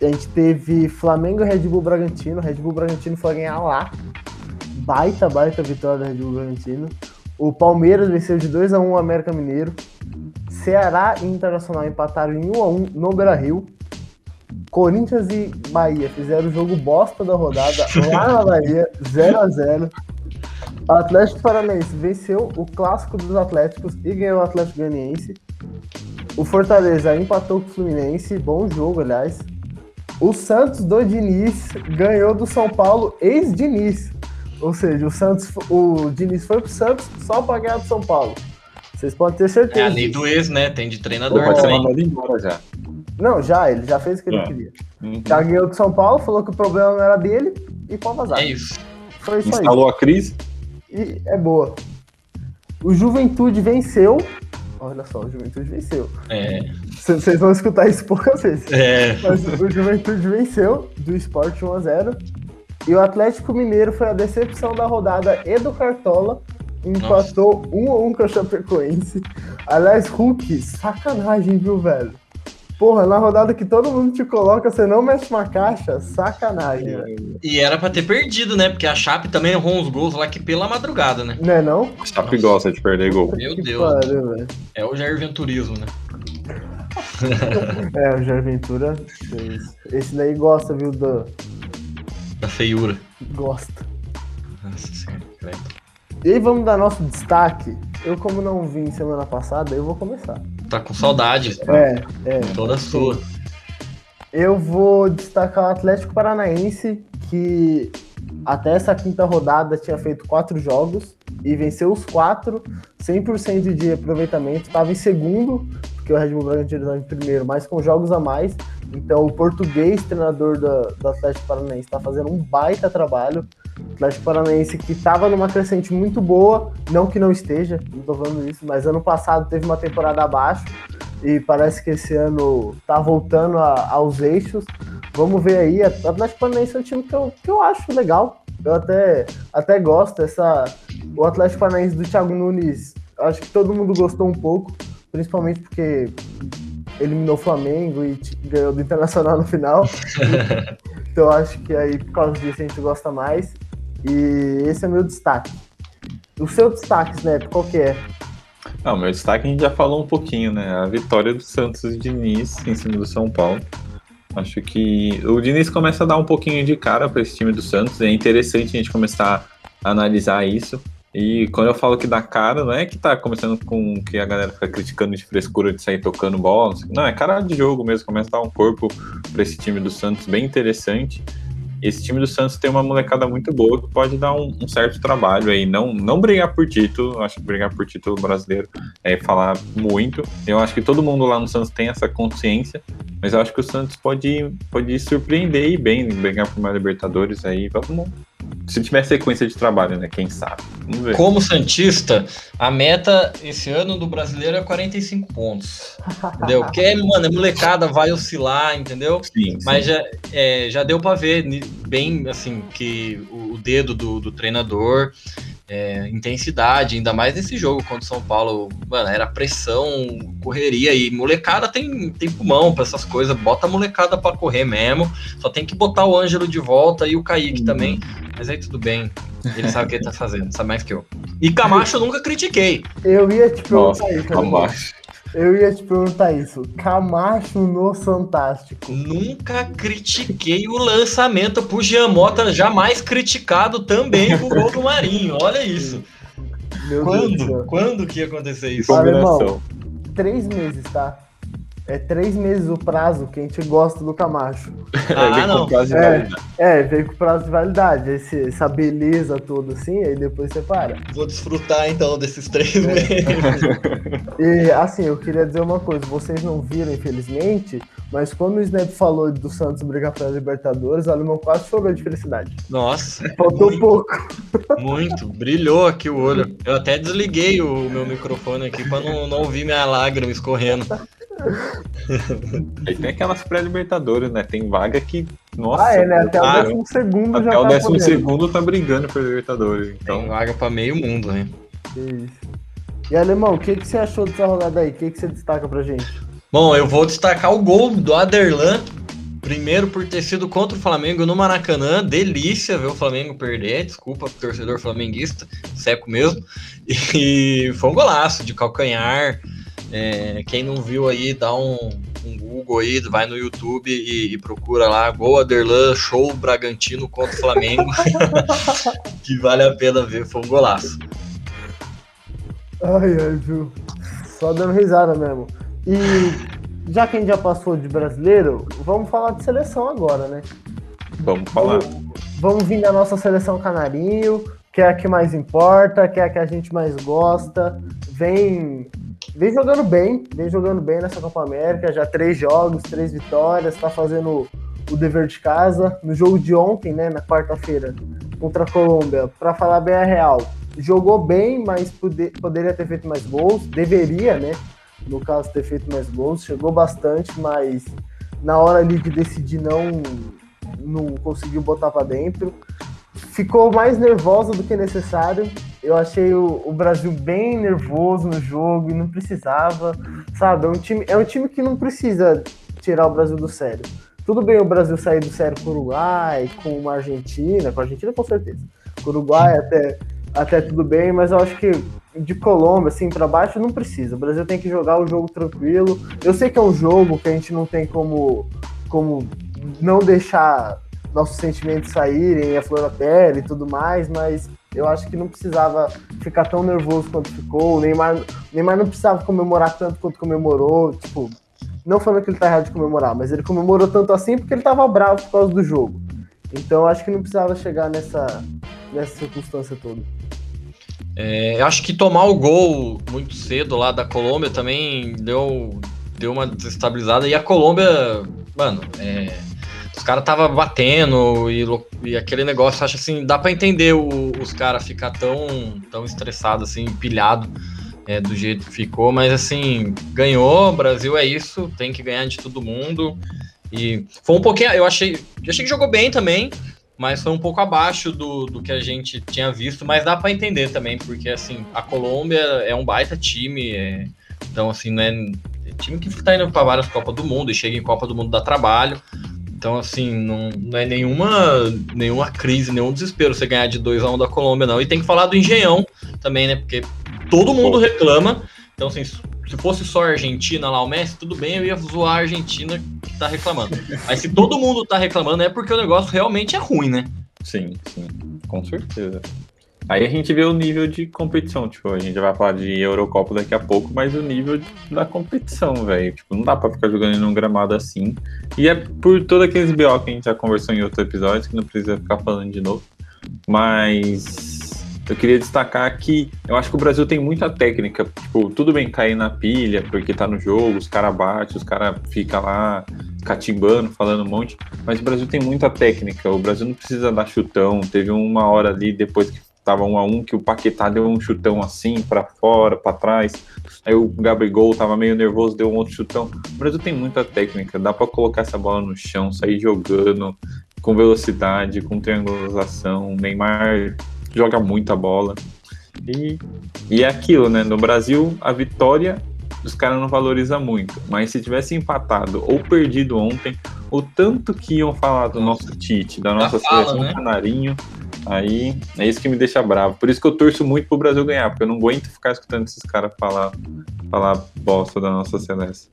Speaker 3: A gente teve Flamengo e Red Bull Bragantino. Red Bull Bragantino foi ganhar lá. Baita, baita vitória do Red Bull Bragantino. O Palmeiras venceu de 2 a 1 o América Mineiro. Ceará e Internacional empataram em 1 a 1 no Beira-Rio. Corinthians e Bahia fizeram o jogo bosta da rodada lá na Bahia, 0 a 0 O Atlético Paranaense venceu o clássico dos Atléticos e ganhou o Atlético Goianiense. O Fortaleza empatou com o Fluminense, bom jogo, aliás. O Santos do Diniz ganhou do São Paulo ex-Diniz. Ou seja, o Santos, o Diniz foi pro Santos só pra ganhar do São Paulo. Vocês podem ter
Speaker 2: É
Speaker 3: certeza.
Speaker 2: a lei do ex, né? Tem de treinador
Speaker 4: ser
Speaker 2: também.
Speaker 4: mandado embora já.
Speaker 3: Não, já, ele já fez o que ele
Speaker 4: É.
Speaker 3: queria.
Speaker 4: Uhum.
Speaker 3: Já ganhou do São Paulo, falou que o problema não era dele e pode vazar.
Speaker 2: É isso.
Speaker 3: Foi isso aí.
Speaker 4: Instalou a crise.
Speaker 3: E é boa. O Juventude venceu. Olha só, o Juventude venceu.
Speaker 2: É.
Speaker 3: Vocês vão escutar isso poucas vezes.
Speaker 2: É.
Speaker 3: Mas o Juventude venceu do Sport 1x0. E o Atlético Mineiro foi a decepção da rodada e do Cartola. Empatou 1x1 com a Chapecoense. Aliás, Hulk, sacanagem, viu, velho? Porra, na rodada que todo mundo te coloca, você não mexe uma caixa, sacanagem, velho.
Speaker 2: E era pra ter perdido, né? Porque a Chape também errou uns gols lá que pela madrugada, né?
Speaker 3: Não é não?
Speaker 4: Chape gosta de perder gol.
Speaker 2: Meu
Speaker 3: Que
Speaker 2: Deus.
Speaker 3: pariu.
Speaker 2: É o Jair Venturismo, né?
Speaker 3: É, o Jair Ventura. Esse daí gosta, viu, do...
Speaker 2: Da feiura.
Speaker 3: Gosta.
Speaker 2: Nossa senhora, credo.
Speaker 3: E aí vamos dar nosso destaque. Eu, como não vim semana passada, eu vou começar.
Speaker 2: Tá com saudade.
Speaker 3: É, é.
Speaker 2: Toda sua.
Speaker 3: Eu vou destacar o Atlético Paranaense, que até essa quinta rodada tinha feito quatro jogos e venceu os quatro, 100% de aproveitamento. Estava em segundo, porque o Red Bull Bragantino estava em primeiro, mas com jogos a mais. Então o português, treinador do, do Atlético Paranaense, está fazendo um baita trabalho. Atlético Paranaense que estava numa crescente muito boa, não que não esteja, não estou falando isso, mas ano passado teve uma temporada abaixo e parece que esse ano tá voltando a- aos eixos. Vamos ver aí. O Atlético Paranaense é um time que eu, que eu acho legal. Eu até, até gosto. Essa, o Atlético Paranaense do Thiago Nunes, acho que todo mundo gostou um pouco, principalmente porque eliminou o Flamengo e ganhou do Internacional no final. [laughs] então eu acho que aí por causa disso a gente gosta mais. E esse é meu destaque. O seu destaque, Snap, qual que é?
Speaker 4: Não, meu destaque a gente já falou um pouquinho, né? A vitória do Santos de Diniz em cima do São Paulo. Acho que o Diniz começa a dar um pouquinho de cara para esse time do Santos. É interessante a gente começar a analisar isso. E quando eu falo que dá cara, não é que tá começando com que a galera fica criticando de frescura de sair tocando bola. o. Não, é cara de jogo mesmo. Começa a dar um corpo para esse time do Santos bem interessante. Esse time do Santos tem uma molecada muito boa que pode dar um, um certo trabalho aí. Não, não brigar por título, acho que brigar por título brasileiro é falar muito. Eu acho que todo mundo lá no Santos tem essa consciência, mas eu acho que o Santos pode, pode surpreender e bem, brigar por uma Libertadores aí. Vamos. Se tiver sequência de trabalho, né? Quem sabe? Vamos ver.
Speaker 2: Como Santista, a meta esse ano do brasileiro é 45 pontos. Entendeu? Porque, mano, a molecada vai oscilar, entendeu?
Speaker 4: Sim, sim.
Speaker 2: Mas já, é, já deu pra ver bem, assim, que o, dedo do, do treinador, é, intensidade, ainda mais nesse jogo contra o São Paulo, mano, era pressão, correria e molecada tem, tem pulmão pra essas coisas, bota a molecada pra correr mesmo, só tem que botar o Ângelo de volta e o Kaique
Speaker 4: Uhum.
Speaker 2: também, mas aí tudo bem, ele sabe o que ele tá fazendo, sabe mais que eu. E Camacho eu nunca critiquei,
Speaker 3: Eu ia te
Speaker 4: Nossa,
Speaker 3: perguntar isso.
Speaker 4: calma
Speaker 3: Alemão.
Speaker 4: baixo.
Speaker 3: Eu ia te perguntar isso. Camacho no Fantástico.
Speaker 2: nunca critiquei o lançamento pro Giamota, jamais criticado também pro gol do Marinho, olha isso.
Speaker 3: Meu Deus do
Speaker 2: Quando?
Speaker 3: céu.
Speaker 2: Quando que ia acontecer isso?
Speaker 4: combinação.
Speaker 3: Três meses, tá? É três meses o prazo que a gente gosta do Camacho. [laughs]
Speaker 2: Ah,
Speaker 4: Vem com
Speaker 2: não.
Speaker 4: prazo de
Speaker 3: É.
Speaker 4: validade.
Speaker 3: É, veio com prazo de validade. Esse, essa beleza toda assim, aí depois você para.
Speaker 2: Vou desfrutar então desses três
Speaker 3: É.
Speaker 2: meses. [laughs]
Speaker 3: E assim, eu queria dizer uma coisa, vocês não viram, infelizmente, mas quando o Snap falou do Santos brigar pela Libertadores, o alemão quase chorou de felicidade.
Speaker 2: Nossa,
Speaker 3: Faltou
Speaker 2: Muito.
Speaker 3: pouco. [laughs]
Speaker 2: muito. Brilhou aqui o olho. Eu até desliguei o meu microfone aqui pra não, não ouvir minha lágrima escorrendo. [laughs]
Speaker 4: Aí tem aquelas pré-libertadores, né? Tem vaga que. Nossa,
Speaker 3: ah, é, né? Até
Speaker 2: Ah,
Speaker 3: o décimo segundo já
Speaker 4: até o
Speaker 3: tá
Speaker 4: décimo
Speaker 3: podendo.
Speaker 4: segundo tá brigando por Libertadores.
Speaker 2: Tem
Speaker 4: Então,
Speaker 2: vaga pra meio mundo, né?
Speaker 3: Que isso. E alemão, o que, que você achou dessa rodada aí? O que, que você destaca pra gente?
Speaker 2: Bom, eu vou destacar o gol do Aderlan. Primeiro por ter sido contra o Flamengo no Maracanã. Delícia ver o Flamengo perder. Desculpa, torcedor flamenguista, seco mesmo. [laughs] E foi um golaço de calcanhar. É, quem não viu aí, dá um, um Google aí, vai no YouTube e, e, procura lá Gol Aderlan Show Bragantino contra o Flamengo. [laughs] que vale a pena ver, foi um golaço.
Speaker 3: Ai, ai, viu? Só dando risada mesmo. E já que a gente já passou de brasileiro, vamos falar de seleção agora, né?
Speaker 4: Vamos falar.
Speaker 3: Vamos, vamos vir da nossa seleção canarinho, que é a que mais importa, que é a que a gente mais gosta. Vem, vem jogando bem, vem jogando bem nessa Copa América, já três jogos, três vitórias, tá fazendo o dever de casa. No jogo de ontem, né, na quarta-feira, contra a Colômbia, para falar bem a real, jogou bem, mas poder, poderia ter feito mais gols, deveria, né? No caso, ter feito mais gols, chegou bastante, mas na hora ali de decidir não, não conseguiu botar para dentro. Ficou mais nervosa do que necessário. Eu achei o, o, Brasil bem nervoso no jogo e não precisava, sabe? É um, time, é um time que não precisa tirar o Brasil do sério. Tudo bem o Brasil sair do sério com o Uruguai, com uma Argentina, com a Argentina com certeza. Com o Uruguai até até tudo bem, mas eu acho que de Colômbia, assim, para baixo não precisa. O Brasil tem que jogar o jogo tranquilo. Eu sei que é um jogo que a gente não tem como, como não deixar nossos sentimentos saírem, a flor da pele e tudo mais, mas eu acho que não precisava ficar tão nervoso quanto ficou. O Neymar, o Neymar não precisava comemorar tanto quanto comemorou. Tipo, não falando que ele tá errado de comemorar, mas ele comemorou tanto assim porque ele tava bravo por causa do jogo. Então acho que não precisava chegar nessa, nessa circunstância toda.
Speaker 2: É, eu acho que tomar o gol muito cedo lá da Colômbia também deu, deu uma desestabilizada. E a Colômbia, mano, é, os caras tava batendo e, e, aquele negócio, acho assim, dá para entender o, os caras ficar tão, tão estressados, assim, pilhado é, do jeito que ficou. Mas assim, ganhou, Brasil é isso, tem que ganhar de todo mundo. E foi um pouquinho, eu achei, eu achei que jogou bem também mas foi um pouco abaixo do, do que a gente tinha visto, mas dá para entender também, porque assim, a Colômbia é um baita time, é, então assim, não é, é time que está indo para várias Copas do Mundo e chega em Copa do Mundo dá trabalho. Então, assim, não, não é nenhuma, nenhuma crise, nenhum desespero você ganhar de 2 a 1 um da Colômbia, não. E tem que falar do Engenhão também, né? Porque todo mundo reclama. Então, assim, se fosse só a Argentina lá, o Messi, tudo bem, eu ia zoar a Argentina que tá reclamando. Mas se todo mundo tá reclamando, é porque o negócio realmente é ruim, né?
Speaker 4: Sim, sim, com certeza. Aí a gente vê o nível de competição, tipo, a gente vai falar de Eurocopa daqui a pouco, mas o nível da competição, velho. Tipo, não dá pra ficar jogando em um gramado assim. E é por todos aqueles BO que a gente já conversou em outros episódios, que não precisa ficar falando de novo. Mas eu queria destacar que eu acho que o Brasil tem muita técnica. Tipo, tudo bem cair na pilha, porque tá no jogo, os caras batem, os caras ficam lá catimbando, falando um monte. Mas o Brasil tem muita técnica. O Brasil não precisa dar chutão. Teve uma hora ali, depois que tava um a um, que o Paquetá deu um chutão assim, para fora, para trás. Aí o Gabigol tava meio nervoso, deu um outro chutão. O Brasil tem muita técnica. Dá para colocar essa bola no chão, sair jogando com velocidade, com triangulação. Neymar joga muita bola. E, e é aquilo, né? No Brasil, a vitória os caras não valorizam muito. Mas se tivesse empatado ou perdido ontem, o tanto que iam falar do nosso Tite, da nossa fala, seleção né? canarinho, aí é isso que me deixa bravo. Por isso que eu torço muito pro Brasil ganhar, porque eu não aguento ficar escutando esses caras falar, falar bosta da nossa seleção.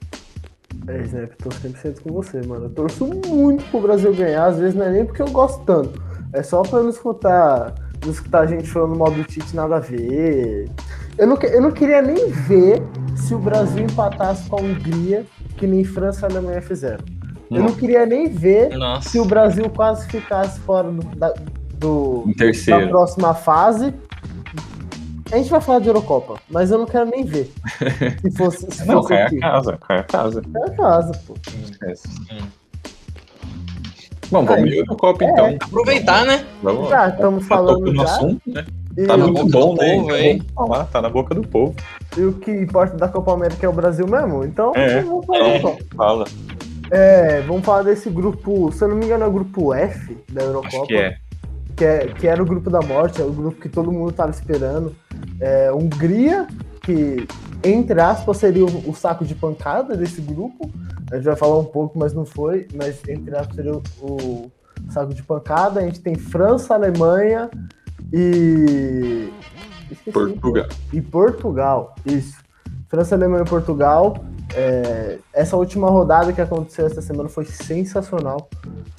Speaker 3: É, Snap, tô 100% com você, mano. Eu torço muito pro Brasil ganhar, às vezes não é nem porque eu gosto tanto. É só pra não escutar não escutar a gente falando mal do Tite nada a ver. Eu não, eu não queria nem ver se o Brasil empatasse com a Hungria, que nem França e Alemanha fizeram. Eu não queria nem ver Nossa. se o Brasil quase ficasse fora do, da, do da próxima fase. A gente vai falar de Eurocopa, mas eu não quero nem ver. [laughs]
Speaker 4: Se fosse. Se não, fosse cai a casa, cai a casa.
Speaker 3: Cai a casa, pô.
Speaker 4: Hum. Bom, vamos no copo é, então.
Speaker 2: Aproveitar, né?
Speaker 3: Vamos, já, estamos falando já.
Speaker 4: Assunto, né? Tá muito bom, né? Povo, então, falar, tá na boca do povo.
Speaker 3: E o que importa da Copa América é o Brasil mesmo? Então,
Speaker 4: é, vamos falar é, então. Fala.
Speaker 3: É, vamos falar desse grupo, se eu não me engano, é o grupo F da Eurocopa.
Speaker 4: Acho que é.
Speaker 3: Que, é, que era o grupo da morte, é o grupo que todo mundo tava esperando. É, Hungria, que entre aspas, seria o, o, saco de pancada desse grupo. A gente vai falar um pouco, mas não foi. Mas entre aspas seria o, o saco de pancada. A gente tem França, Alemanha e.
Speaker 4: Esqueci, Portugal.
Speaker 3: E Portugal, isso. França, Alemanha e Portugal. É, essa última rodada que aconteceu essa semana foi sensacional.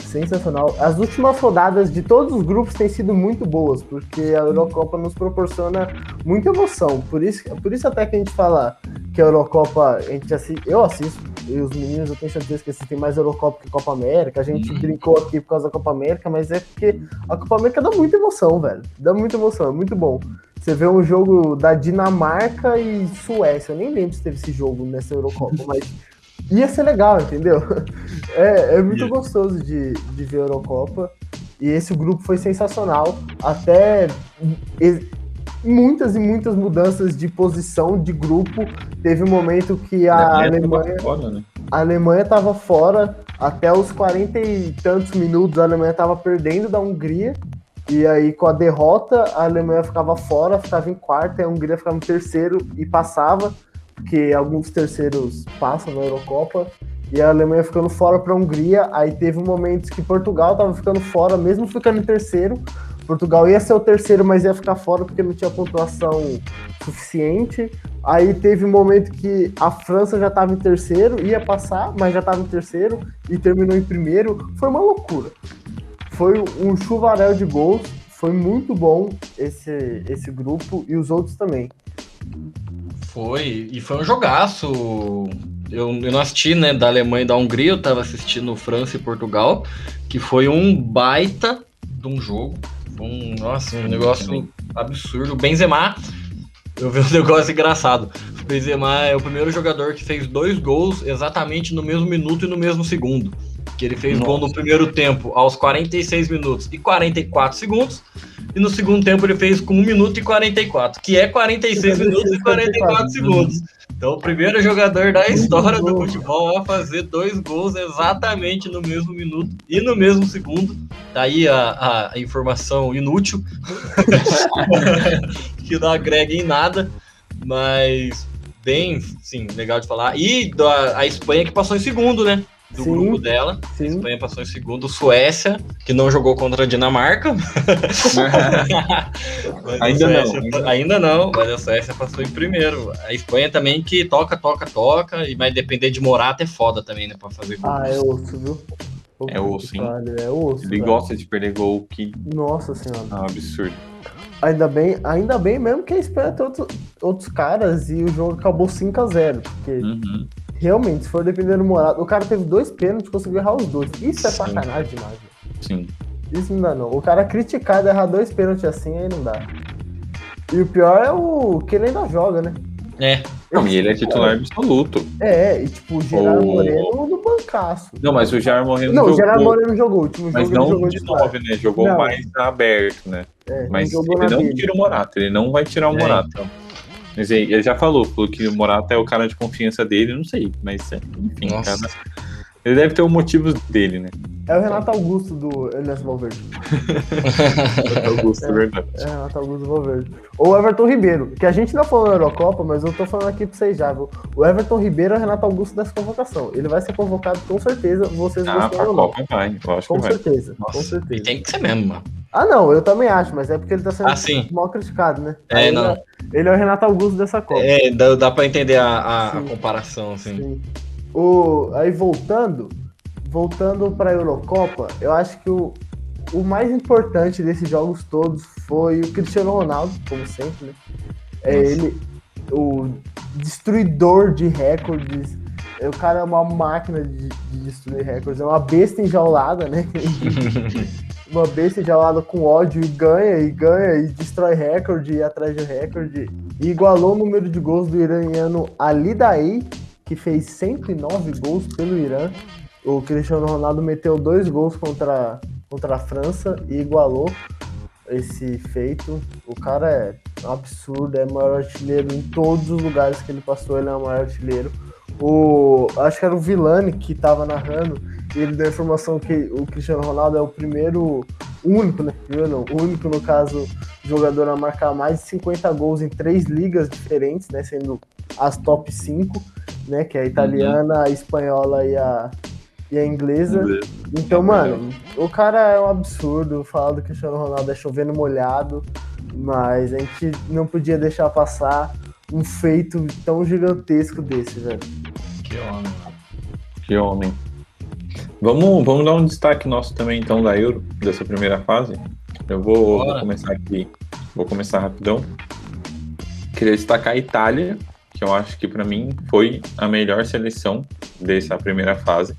Speaker 3: Sensacional. As últimas rodadas de todos os grupos têm sido muito boas, porque a Eurocopa nos proporciona muita emoção. Por isso, por isso até que a gente fala que a Eurocopa, a gente assiste, eu assisto, e os meninos eu tenho certeza que assistem mais Eurocopa que Copa América. A gente uhum. brincou aqui por causa da Copa América, mas é porque a Copa América dá muita emoção, velho. Dá muita emoção, é muito bom. Você vê um jogo da Dinamarca e Suécia. Eu nem lembro se teve esse jogo nessa Eurocopa, mas ia ser legal, entendeu? [laughs] É, é muito gostoso de, de ver a Eurocopa. E esse grupo foi sensacional. Até muitas e muitas mudanças de posição de grupo. Teve um momento que a, a Alemanha. Fora, né? A Alemanha estava fora. Até os 40 e tantos minutos a Alemanha estava perdendo da Hungria. E aí, com a derrota, a Alemanha ficava fora, ficava em quarto, e a Hungria ficava em terceiro e passava, porque alguns terceiros passam na Eurocopa. E a Alemanha ficando fora para a Hungria. Aí teve um momento que Portugal estava ficando fora, mesmo ficando em terceiro. Portugal ia ser o terceiro, mas ia ficar fora porque não tinha pontuação suficiente. Aí teve um momento que a França já estava em terceiro, ia passar, mas já estava em terceiro e terminou em primeiro. Foi uma loucura foi um chuvaréu de gols. Foi muito bom esse, esse grupo e os outros também.
Speaker 2: Foi, e foi um jogaço. Eu, eu não assisti, né, da Alemanha e da Hungria, eu tava assistindo França e Portugal, que foi um baita de um jogo. Um, nossa, um negócio absurdo. O Benzema, eu vi um [laughs] negócio engraçado. O Benzema é o primeiro jogador que fez dois gols exatamente no mesmo minuto e no mesmo segundo que ele fez Nossa. gol no primeiro tempo aos 46 minutos e 44 segundos, e no segundo tempo ele fez com 1 minuto e 44, que é 46 minutos e 44 segundos. Então, o primeiro jogador da história do futebol a fazer dois gols exatamente no mesmo minuto e no mesmo segundo. Tá aí a, a informação inútil, [laughs] que não agrega em nada, mas bem, sim, legal de falar. E a, a Espanha que passou em segundo, né? Do sim, grupo dela. Sim. A Espanha passou em segundo. Suécia, que não jogou contra a Dinamarca. [laughs]
Speaker 4: ainda
Speaker 2: Suécia,
Speaker 4: não.
Speaker 2: Ainda não, mas a Suécia passou em primeiro. A Espanha também que toca, toca, toca. E vai depender de Morata é foda também, né? Pra fazer
Speaker 3: gol. Ah, é osso, viu?
Speaker 4: É osso, hein?
Speaker 3: É osso.
Speaker 4: Ele velho. gosta de perder gol que.
Speaker 3: Nossa senhora.
Speaker 4: É um absurdo.
Speaker 3: Ainda bem, ainda bem mesmo que a Espanha tem outro, outros caras e o jogo acabou 5x0. Porque uhum realmente, se for depender do Morata, o cara teve dois pênaltis, conseguiu errar os dois. Isso é Sim. sacanagem demais.
Speaker 4: Sim.
Speaker 3: Isso não dá, não. O cara criticado errar dois pênaltis assim, aí não dá. E o pior é o que ele ainda joga, né?
Speaker 2: É.
Speaker 4: Não, e ele é titular absoluto.
Speaker 3: É, e tipo, o Gerard o... Moreno no bancaço.
Speaker 4: Não, mas o Gerard Moreno
Speaker 3: não jogou. Não, o Gerard Moreno jogou. O último
Speaker 4: mas
Speaker 3: jogo
Speaker 4: não jogou de 9, né? Jogou não. mais aberto, né? É, mas ele não tira o Morata, ele não vai tirar o é, Morata. Mas ele já falou, falou que o Morata é o cara de confiança dele, não sei, mas é, enfim, Nossa. cara. Ele deve ter os motivos dele, né?
Speaker 3: É o Renato Augusto do Ernesto Valverde. [laughs]
Speaker 4: Augusto, é, verdade.
Speaker 3: É o Renato Augusto do Valverde. Ou o Everton Ribeiro, que a gente não falou na Eurocopa, mas eu tô falando aqui pra vocês já, viu? O Everton Ribeiro é o Renato Augusto dessa convocação. Ele vai ser convocado com certeza, vocês
Speaker 4: ah, gostam ou não. Copa vai, eu acho
Speaker 3: com
Speaker 4: que
Speaker 3: certeza,
Speaker 2: vai.
Speaker 3: com certeza. E
Speaker 2: tem que ser mesmo, mano.
Speaker 3: Ah, não, eu também acho, mas é porque ele tá sendo
Speaker 2: ah,
Speaker 3: mal criticado, né?
Speaker 2: É, Aí não. Ele
Speaker 3: é, ele é o Renato Augusto dessa Copa.
Speaker 2: É, dá, dá pra entender a, a, a comparação, assim. Sim.
Speaker 3: O, aí voltando, voltando pra Eurocopa, eu acho que o, o mais importante desses jogos todos foi o Cristiano Ronaldo, como sempre, né? É ele, o destruidor de recordes. O cara é uma máquina de, de destruir recordes, é uma besta enjaulada, né? [laughs] uma besta enjaulada com ódio e ganha, e ganha, e destrói recorde, e atrás de recorde. E igualou o número de gols do iraniano Ali Daei, que fez 109 gols pelo Irã. O Cristiano Ronaldo meteu dois gols contra, contra a França e igualou esse feito. O cara é um absurdo, é maior artilheiro em todos os lugares que ele passou, ele é o maior artilheiro. O, acho que era o Vilani que estava narrando ele deu a informação que o Cristiano Ronaldo é o primeiro, único, né? Não, único, no caso, jogador a marcar mais de 50 gols em três ligas diferentes, né? Sendo as top 5, né? Que é a italiana, a espanhola e a, e a inglesa. Então, mano, o cara é um absurdo. Falar do Cristiano Ronaldo é chovendo molhado, mas a gente não podia deixar passar um feito tão gigantesco desse, velho.
Speaker 2: Que homem.
Speaker 4: Que homem. Vamos, vamos dar um destaque nosso também, então, da Euro, dessa primeira fase. Eu vou, vou começar aqui, vou começar rapidão. Queria destacar a Itália, que eu acho que para mim foi a melhor seleção dessa primeira fase.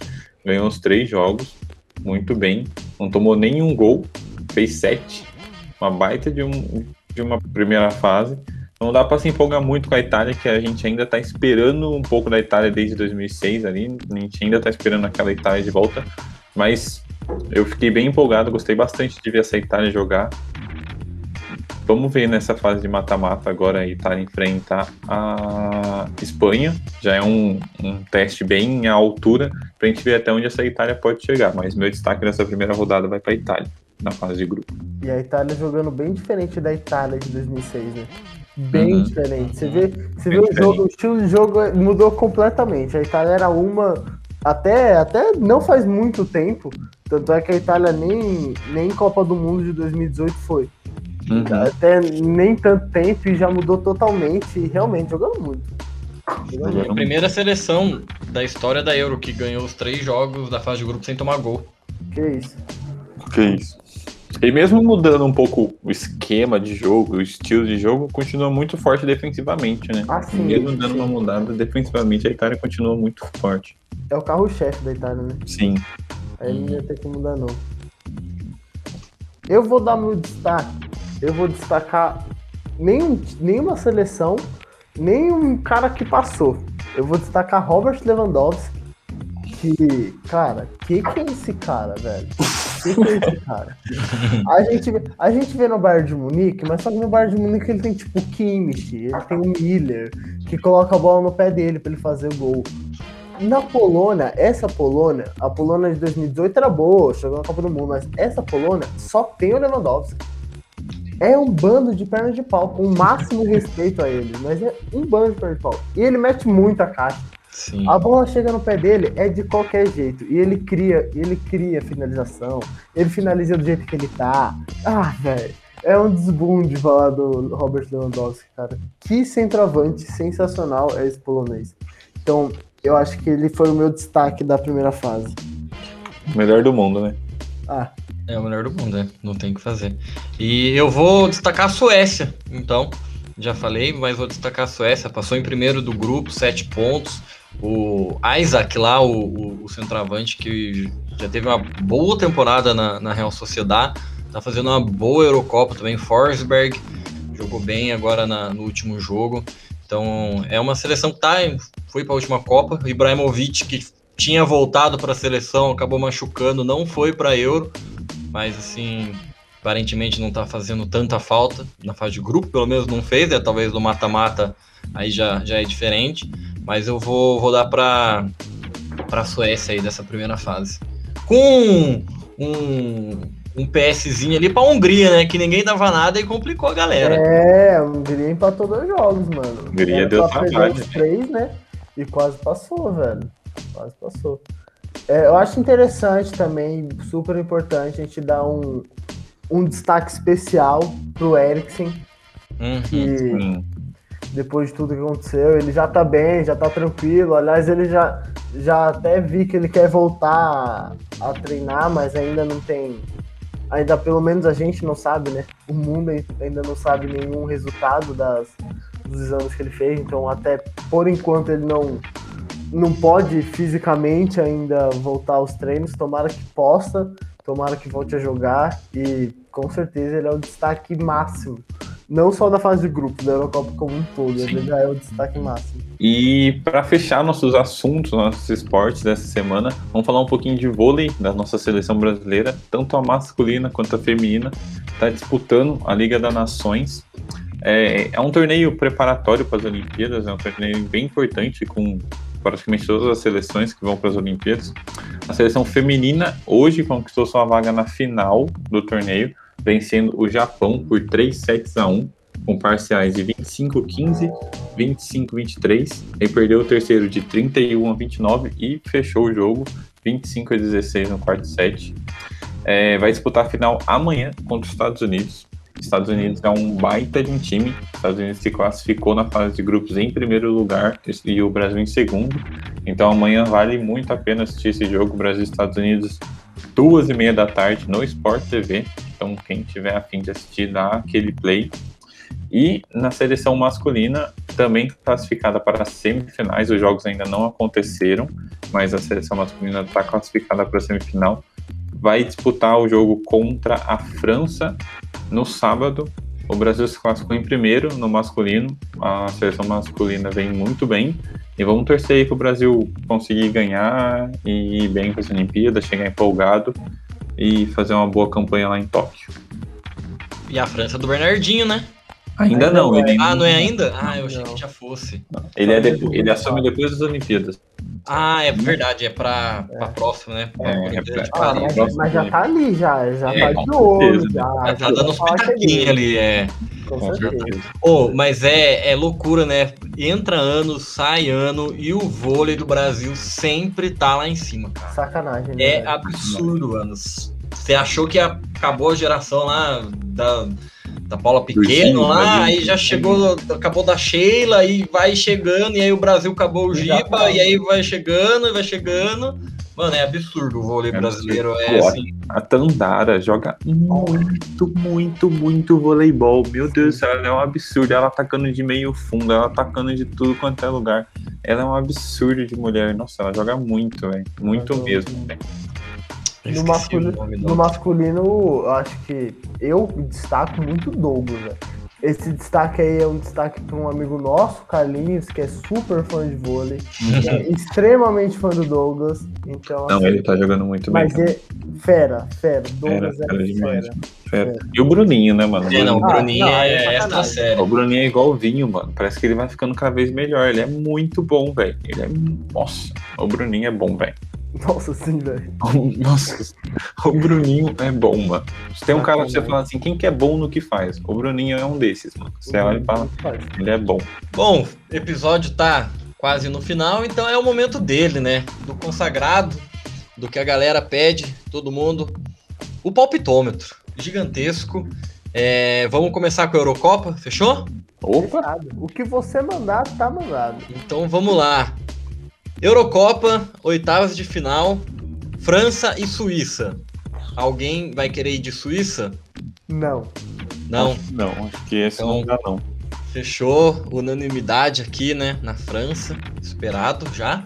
Speaker 4: Ganhou os três jogos, muito bem, não tomou nenhum gol, fez sete, uma baita de, um, de uma primeira fase. Não dá para se empolgar muito com a Itália, que a gente ainda está esperando um pouco da Itália desde 2006 ali. A gente ainda está esperando aquela Itália de volta. Mas eu fiquei bem empolgado, gostei bastante de ver essa Itália jogar. Vamos ver nessa fase de mata-mata agora a Itália enfrentar a Espanha. Já é um, um teste bem à altura para a gente ver até onde essa Itália pode chegar. Mas meu destaque nessa primeira rodada vai para a Itália, na fase de grupo.
Speaker 3: E a Itália jogando bem diferente da Itália de 2006, né? bem uhum. diferente. Você vê, você vê o jogo, o estilo de jogo mudou completamente. A Itália era uma até, até não faz muito tempo. Tanto é que a Itália nem, nem Copa do Mundo de 2018 foi. Uhum. Até nem tanto tempo e já mudou totalmente. E realmente jogando muito.
Speaker 2: A primeira seleção da história da Euro que ganhou os três jogos da fase de grupo sem tomar gol.
Speaker 3: Que isso.
Speaker 4: Que isso. E mesmo mudando um pouco o esquema de jogo, o estilo de jogo, continua muito forte defensivamente, né?
Speaker 3: Ah, sim,
Speaker 4: mesmo dando
Speaker 3: sim.
Speaker 4: uma mudada, defensivamente a Itália continua muito forte.
Speaker 3: É o carro-chefe da Itália, né?
Speaker 4: Sim.
Speaker 3: Aí não ia ter que mudar, não. Eu vou dar meu destaque. Eu vou destacar nenhum, nenhuma seleção, nenhum cara que passou. Eu vou destacar Robert Lewandowski. Que, cara, que que é esse cara, velho? Que que é esse cara? A gente, a gente vê no Bayern de Munique, mas só que no Bayern de Munique ele tem tipo o Kimmich, ele tem o Miller, que coloca a bola no pé dele pra ele fazer gol. Na Polônia, essa Polônia, a Polônia de 2018 era boa, chegou na Copa do Mundo, mas essa Polônia só tem o Lewandowski. É um bando de perna de pau, com o máximo respeito a ele, mas é um bando de perna de pau. E ele mete muita caixa.
Speaker 2: Sim.
Speaker 3: A bola chega no pé dele é de qualquer jeito. E ele cria, ele cria finalização. Ele finaliza do jeito que ele tá. Ah, velho. É um desbunde falar do Robert Lewandowski, cara. Que centroavante sensacional é esse polonês. Então, eu acho que ele foi o meu destaque da primeira fase.
Speaker 4: Melhor do mundo, né?
Speaker 3: Ah,
Speaker 2: É o melhor do mundo, né? Não tem o que fazer. E eu vou destacar a Suécia, então. Já falei, mas vou destacar a Suécia. Passou em primeiro do grupo, sete pontos. O Isaac lá, o, o- o centroavante, que já teve uma boa temporada na, na Real Sociedad. Tá fazendo uma boa Eurocopa também. Forsberg jogou bem agora na- no último jogo. Então é uma seleção que tá, foi para a última Copa. Ibrahimovic, que tinha voltado para a seleção, acabou machucando, não foi para Euro mas assim, aparentemente não tá fazendo tanta falta na fase de grupo, pelo menos não fez, né? Talvez no mata-mata aí já, já é diferente, mas eu vou, vou dar para para Suécia aí dessa primeira fase. Com um, um PSzinho ali para Hungria, né? Que ninguém dava nada e complicou a galera.
Speaker 3: é, a Hungria empatou dois jogos, mano.
Speaker 4: Hungria
Speaker 3: Era
Speaker 4: deu
Speaker 3: pra
Speaker 4: trabalho,
Speaker 3: três, né? E quase passou, velho. Quase passou. É, eu acho interessante também, super importante, a gente dar um, um destaque especial pro Eriksen,
Speaker 2: Uhum.
Speaker 3: que
Speaker 4: Sim.
Speaker 3: depois de tudo que aconteceu, ele já tá bem, já tá tranquilo. Aliás, ele já, já até vi que ele quer voltar a treinar, mas ainda não tem. Ainda pelo menos a gente não sabe, né? O mundo ainda não sabe nenhum resultado das, dos exames que ele fez, então até por enquanto ele não, não pode fisicamente ainda voltar aos treinos. Tomara que possa, tomara que volte a jogar e com certeza ele é o destaque máximo. Não só da fase de grupos, da Eurocopa como um todo,
Speaker 2: Sim.
Speaker 3: ele já é o destaque máximo.
Speaker 4: E para fechar nossos assuntos, nossos esportes dessa semana, vamos falar um pouquinho de vôlei da nossa seleção brasileira, tanto a masculina quanto a feminina, está disputando a Liga das Nações. É, é um torneio preparatório para as Olimpíadas, é um torneio bem importante com praticamente todas as seleções que vão para as Olimpíadas. A seleção feminina hoje conquistou sua vaga na final do torneio, vencendo o Japão por 3 sets a 1. com parciais de 25-15, 25-23, e perdeu o terceiro de 31 a 29 e fechou o jogo 25 a 16 no quarto set. É, vai disputar a final amanhã contra os Estados Unidos. Estados Unidos é um baita de um time. Estados Unidos se classificou na fase de grupos em primeiro lugar e o Brasil em segundo. Então amanhã vale muito a pena assistir esse jogo Brasil Estados Unidos duas e meia da tarde no Sport TV. Então quem tiver a fim de assistir dá aquele play. E na seleção masculina também classificada para as semifinais. Os jogos ainda não aconteceram, mas a seleção masculina está classificada para a semifinal. Vai disputar o jogo contra a França no sábado. O Brasil se classificou em primeiro no masculino. A seleção masculina vem muito bem. E vamos torcer aí para o Brasil conseguir ganhar e ir bem para as Olimpíadas, chegar empolgado e fazer uma boa campanha lá em Tóquio.
Speaker 2: E a França do Bernardinho, né?
Speaker 4: Ainda,
Speaker 3: Ainda
Speaker 4: não,
Speaker 3: não
Speaker 4: ele,
Speaker 2: Ah, não é ainda? Ah, eu achei
Speaker 3: Não.
Speaker 2: que já fosse.
Speaker 4: ele, é depo- ele assume depois das Olimpíadas.
Speaker 2: Ah, é verdade, é pra, pra próxima, né? Pra
Speaker 4: É, é
Speaker 2: de
Speaker 4: pra-
Speaker 3: Ah, mas,
Speaker 4: próximo
Speaker 3: mas já tá ali, já, já
Speaker 2: É,
Speaker 3: tá de olho,
Speaker 4: certeza.
Speaker 3: já.
Speaker 2: Tá
Speaker 3: já
Speaker 2: dando uns
Speaker 3: é
Speaker 2: pitaquinhos
Speaker 3: dele,
Speaker 2: ali, é.
Speaker 3: Com
Speaker 4: Com
Speaker 3: certeza.
Speaker 4: certeza.
Speaker 2: Oh, mas é, é loucura, né? Entra ano, sai ano e o vôlei do Brasil sempre tá lá em cima, cara.
Speaker 3: Sacanagem, né?
Speaker 2: É absurdo, anos. Você achou que acabou a geração lá da, da Paula Pequeno lá,
Speaker 4: da
Speaker 2: aí já chegou, acabou da Sheila e vai chegando, e aí o Brasil acabou o Giba, e aí vai chegando, e vai chegando. Mano, é absurdo o vôlei
Speaker 4: É
Speaker 2: brasileiro. É assim,
Speaker 4: A Tandara joga muito, muito, muito voleibol. Meu Deus do céu, ela é um absurdo. Ela atacando de meio fundo, ela atacando de tudo quanto é lugar. Ela é um absurdo de mulher. Nossa, ela joga muito, velho. Muito mesmo, velho.
Speaker 3: No masculino, no
Speaker 2: não.
Speaker 3: masculino, eu acho que eu destaco muito o Douglas, velho. Esse destaque aí é um destaque para um amigo nosso, Carlinhos, que é super fã de vôlei, [laughs] é extremamente fã do Douglas. Então,
Speaker 4: Não,
Speaker 3: assim,
Speaker 4: ele tá jogando muito bem.
Speaker 3: mas é fera, fera. Douglas
Speaker 4: Fera,
Speaker 3: é
Speaker 4: fera demais.
Speaker 3: fera.
Speaker 4: Fera. E o Bruninho, né, mano?
Speaker 2: É, não, o
Speaker 3: Ah,
Speaker 2: Bruninho
Speaker 3: não, aí é
Speaker 2: é série.
Speaker 4: O Bruninho é igual o Vinho, mano. Parece que ele vai ficando cada vez melhor. Ele é muito bom, velho. Ele é. Nossa, o Bruninho é bom, velho. [laughs]
Speaker 3: Nossa, sim, velho.
Speaker 4: Nossa, o Bruninho é bom, mano. Se tem um cara que você fala assim, quem que é bom no que faz? O Bruninho é um desses, mano. Você olha e fala, ele é bom.
Speaker 2: Bom, o episódio tá quase no final, então é o momento dele, né? Do consagrado, do que a galera pede, todo mundo. O palpitômetro, gigantesco. É, vamos começar com a Eurocopa, fechou?
Speaker 4: Opa!
Speaker 3: Fechado. O que você mandar, tá mandado.
Speaker 2: Então vamos lá. Eurocopa, oitavas de final, França e Suíça. Alguém vai querer ir de Suíça?
Speaker 3: Não.
Speaker 2: Não,
Speaker 4: Acho que Não, acho que esse
Speaker 2: Então-
Speaker 4: não dá, não.
Speaker 2: fechou. Unanimidade aqui, né? Na França, esperado já.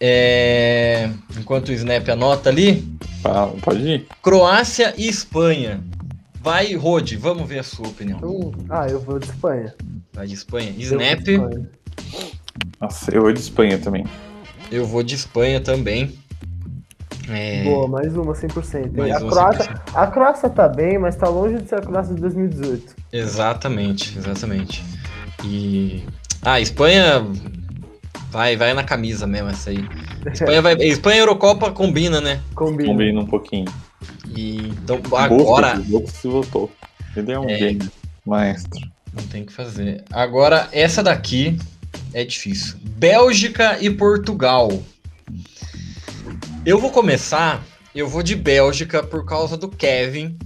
Speaker 2: É, Enquanto o Snap anota ali,
Speaker 4: Fala, pode ir.
Speaker 2: Croácia e Espanha. Vai, Rode, vamos ver a sua opinião.
Speaker 3: Ah, eu vou de Espanha.
Speaker 2: Vai de Espanha.
Speaker 3: Eu vou
Speaker 2: Snap,
Speaker 3: de Espanha.
Speaker 4: Nossa, eu vou de Espanha também.
Speaker 2: eu vou de Espanha também. É,
Speaker 3: Boa, mais uma 100%.
Speaker 2: mais
Speaker 3: a,
Speaker 2: uma
Speaker 3: Croácia,
Speaker 2: 100%.
Speaker 3: a Croácia tá bem, mas tá longe de ser a Croácia de 2018.
Speaker 2: Exatamente, exatamente. E. Ah, Espanha. Vai, vai na camisa mesmo essa aí. Espanha, vai, [laughs] Espanha e Eurocopa combina, né?
Speaker 3: Combina.
Speaker 4: Combina um pouquinho.
Speaker 2: E, então agora.
Speaker 4: O se voltou. Ele é um
Speaker 2: É.
Speaker 4: gênio. Maestro.
Speaker 2: Não tem o que fazer. Agora, essa daqui é difícil. Bélgica e Portugal. Eu vou começar. Eu vou de Bélgica por causa do Kevin.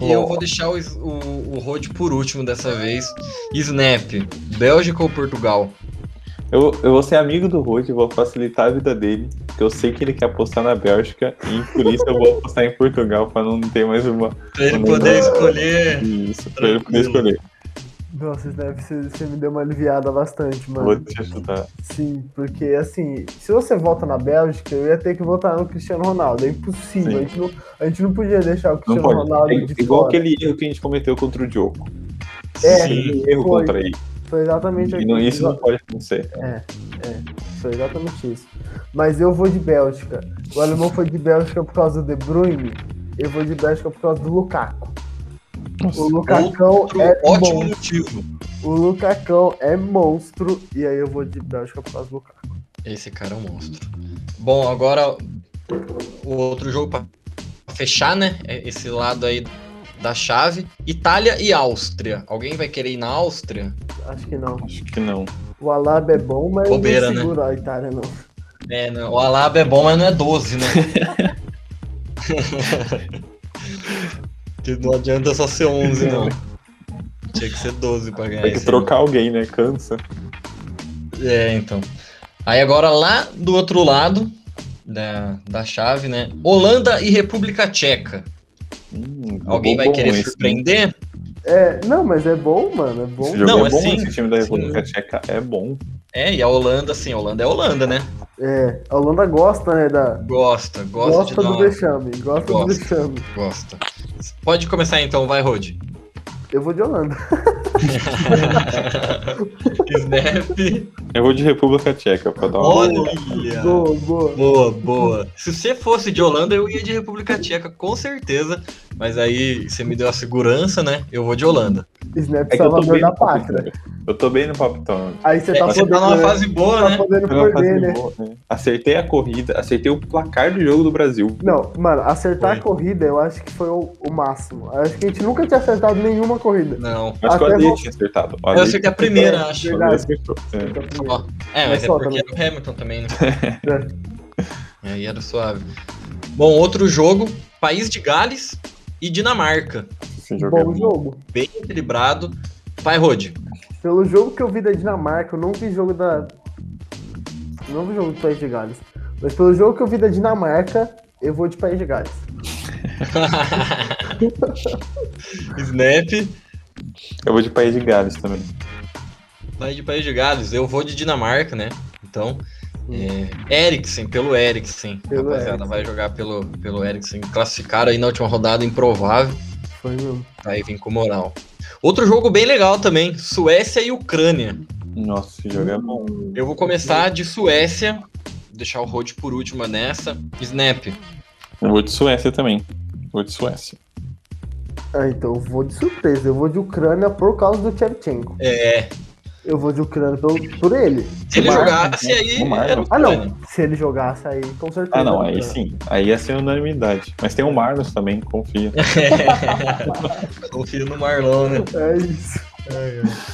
Speaker 2: E eu vou deixar o, o, o Rod por último dessa vez. Snap, Bélgica ou Portugal?
Speaker 4: Eu, eu vou ser amigo do Rude, vou facilitar a vida dele, porque eu sei que ele quer apostar na Bélgica, e por isso eu vou apostar em Portugal, pra não ter mais uma.
Speaker 2: Pra ele poder escolher.
Speaker 4: Isso, pra ele poder escolher.
Speaker 3: Nossa, Snap, você, você me deu uma aliviada bastante, mano.
Speaker 4: Vou te ajudar.
Speaker 3: Sim, porque assim, se você vota na Bélgica, eu ia ter que votar no Cristiano Ronaldo. É impossível.
Speaker 4: Sim.
Speaker 3: A gente, não, a gente não podia deixar o Cristiano. Ronaldo
Speaker 4: É
Speaker 3: de
Speaker 4: igual
Speaker 3: fora.
Speaker 4: aquele erro que a gente cometeu contra o Diogo.
Speaker 3: É,
Speaker 2: Sim.
Speaker 4: Erro
Speaker 3: foi,
Speaker 4: contra ele.
Speaker 3: foi exatamente
Speaker 4: E não- isso não pode acontecer.
Speaker 3: Foi exatamente isso. Mas eu vou de Bélgica. O alemão foi de Bélgica por causa do De Bruyne. Eu vou de Bélgica por causa do Lukaku. O Lucacão
Speaker 2: Outro
Speaker 3: é
Speaker 2: ótimo
Speaker 3: bom.
Speaker 2: motivo.
Speaker 3: O Lucacão é monstro. E aí eu vou de Bélgica por causa do Lukaku.
Speaker 2: Esse cara é um monstro. Bom, agora o outro jogo pra fechar, né? é Esse lado aí da chave, Itália e Áustria. Alguém vai querer ir na Áustria?
Speaker 3: Acho que não.
Speaker 4: Acho que não.
Speaker 3: O Alaba é bom, mas
Speaker 2: Bobeira,
Speaker 3: não
Speaker 2: né?
Speaker 3: segura a Itália, não.
Speaker 2: É, não, o Alaba é bom, mas não é 12, né? [laughs] [laughs] que não adianta só ser 11, não. Tinha que ser 12 pra ganhar
Speaker 4: Tem que trocar alguém, né? Cansa.
Speaker 2: É, então. Aí agora lá do outro lado da, da chave, né? Holanda e República Tcheca.
Speaker 4: Hum,
Speaker 2: Alguém
Speaker 4: bom,
Speaker 2: vai querer surpreender?
Speaker 3: É, não, mas é bom, mano. É bom.
Speaker 4: Esse jogo
Speaker 2: Não,
Speaker 4: é bom,
Speaker 2: assim,
Speaker 4: esse time da
Speaker 2: sim.
Speaker 4: República Tcheca é bom.
Speaker 2: É, e a Holanda, assim, a Holanda é Holanda, né?
Speaker 3: É, a Holanda gosta, né? Da,
Speaker 2: Gosta, gosta,
Speaker 3: gosta, do
Speaker 2: uma-
Speaker 3: vexame. Gosta,
Speaker 2: Gosta.
Speaker 3: do vexame.
Speaker 2: Gosta. Pode começar então, vai, Rod.
Speaker 3: Eu vou de Holanda. [laughs]
Speaker 2: Snap.
Speaker 4: Eu vou de República Tcheca pra dar uma.
Speaker 2: Olha!
Speaker 3: Boa, boa.
Speaker 2: Boa, boa. Se você fosse de Holanda, eu ia de República Tcheca, com certeza. Mas aí você me deu a segurança, né? Eu vou de Holanda.
Speaker 3: Snap
Speaker 4: É que eu tô
Speaker 3: salvador
Speaker 4: bem
Speaker 3: da pátria.
Speaker 4: Eu tô bem no palpitão.
Speaker 3: Aí você
Speaker 2: É,
Speaker 3: tá
Speaker 2: você
Speaker 3: podendo,
Speaker 2: tá numa
Speaker 3: né?
Speaker 2: fase boa,
Speaker 3: tá
Speaker 2: né?
Speaker 3: podendo
Speaker 4: fase
Speaker 3: perder, né?
Speaker 4: boa, né? Acertei a corrida, acertei o placar do jogo do Brasil.
Speaker 3: Não, mano, acertar
Speaker 2: Foi.
Speaker 3: a corrida eu acho que foi o, o máximo. Eu acho que a gente nunca tinha acertado nenhuma corrida.
Speaker 2: Não.
Speaker 4: Acho que o
Speaker 3: Até vou-
Speaker 4: tinha acertado. O
Speaker 2: Eu acertei a primeira,
Speaker 3: É,
Speaker 2: acho.
Speaker 3: verdade.
Speaker 4: É.
Speaker 2: É, mas é
Speaker 3: solta,
Speaker 2: porque
Speaker 3: né?
Speaker 2: era o Hamilton também, né? [laughs] Aí era suave. Bom, outro jogo: País de Gales e Dinamarca.
Speaker 4: Esse jogo é
Speaker 3: Bom
Speaker 4: bom.
Speaker 3: jogo.
Speaker 2: Bem equilibrado. Vai, Rod.
Speaker 3: Pelo jogo que eu vi da Dinamarca, eu não vi jogo da. Não vi jogo do País de Gales. Mas pelo jogo que eu vi da Dinamarca, eu vou de País de Gales. [laughs]
Speaker 2: Snap.
Speaker 4: Eu vou de País de Gales também.
Speaker 2: Vai de País de Gales. Eu vou de Dinamarca, né? Então. É, Eriksen, pelo Eriksen.
Speaker 3: Pelo
Speaker 2: Rapaziada,
Speaker 3: Eriksen.
Speaker 2: vai jogar pelo, pelo Eriksen. Classificaram aí na última rodada, improvável.
Speaker 3: Foi mesmo.
Speaker 2: Aí vem com moral. Outro jogo bem legal também: Suécia e Ucrânia.
Speaker 4: Nossa, esse jogo é bom.
Speaker 2: Eu vou começar de Suécia. Deixar o Rod por última nessa. Snap.
Speaker 4: Eu vou de Suécia também. Vou de Suécia.
Speaker 3: Ah, então eu vou de surpresa. Eu vou de Ucrânia por causa do Shevchenko.
Speaker 2: É.
Speaker 3: Eu vou de Ucrânia pelo, por ele.
Speaker 2: Se ele jogasse
Speaker 4: né?
Speaker 2: aí.
Speaker 4: Marlon.
Speaker 2: Era
Speaker 3: Ah, não. Se ele jogasse aí, com certeza.
Speaker 4: Ah, não, aí sim. Aí ia ser unanimidade. Mas tem o Marlos também, confia. [laughs]
Speaker 2: Confio no Marlon, né?
Speaker 3: É isso.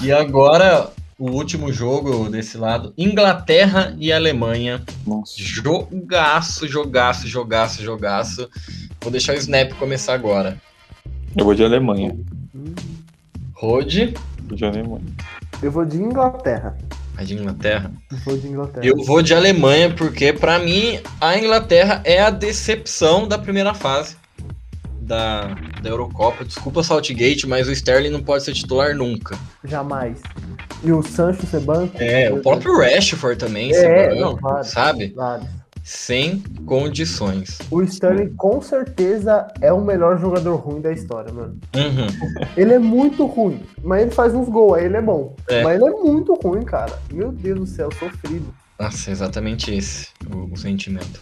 Speaker 2: E agora, o último jogo desse lado: Inglaterra e Alemanha.
Speaker 4: Nossa.
Speaker 2: Jogaço, jogaço, jogaço, jogaço. Vou deixar o Snap começar agora.
Speaker 4: Eu vou de Alemanha.
Speaker 2: Rod,
Speaker 4: Vou de Alemanha.
Speaker 3: Eu vou de Inglaterra.
Speaker 2: a de Inglaterra.
Speaker 3: Eu vou de Inglaterra.
Speaker 2: Eu vou de Alemanha, porque pra mim a Inglaterra é a decepção da primeira fase da, da Eurocopa. Desculpa, Saltgate, mas o Sterling não pode ser titular nunca.
Speaker 3: Jamais. E o Sancho ser banco?
Speaker 2: É, o próprio Rashford também,
Speaker 3: É, não,
Speaker 2: branco,
Speaker 3: claro.
Speaker 2: sabe?
Speaker 3: Claro.
Speaker 2: Sem condições.
Speaker 3: O Sterling com certeza é o melhor jogador ruim da história, mano.
Speaker 2: Uhum.
Speaker 3: Ele é muito ruim, mas ele faz uns gols, aí ele é bom.
Speaker 2: É.
Speaker 3: Mas ele é muito ruim, cara. Meu Deus do céu, sofrido.
Speaker 2: Nossa, é exatamente esse o, o sentimento.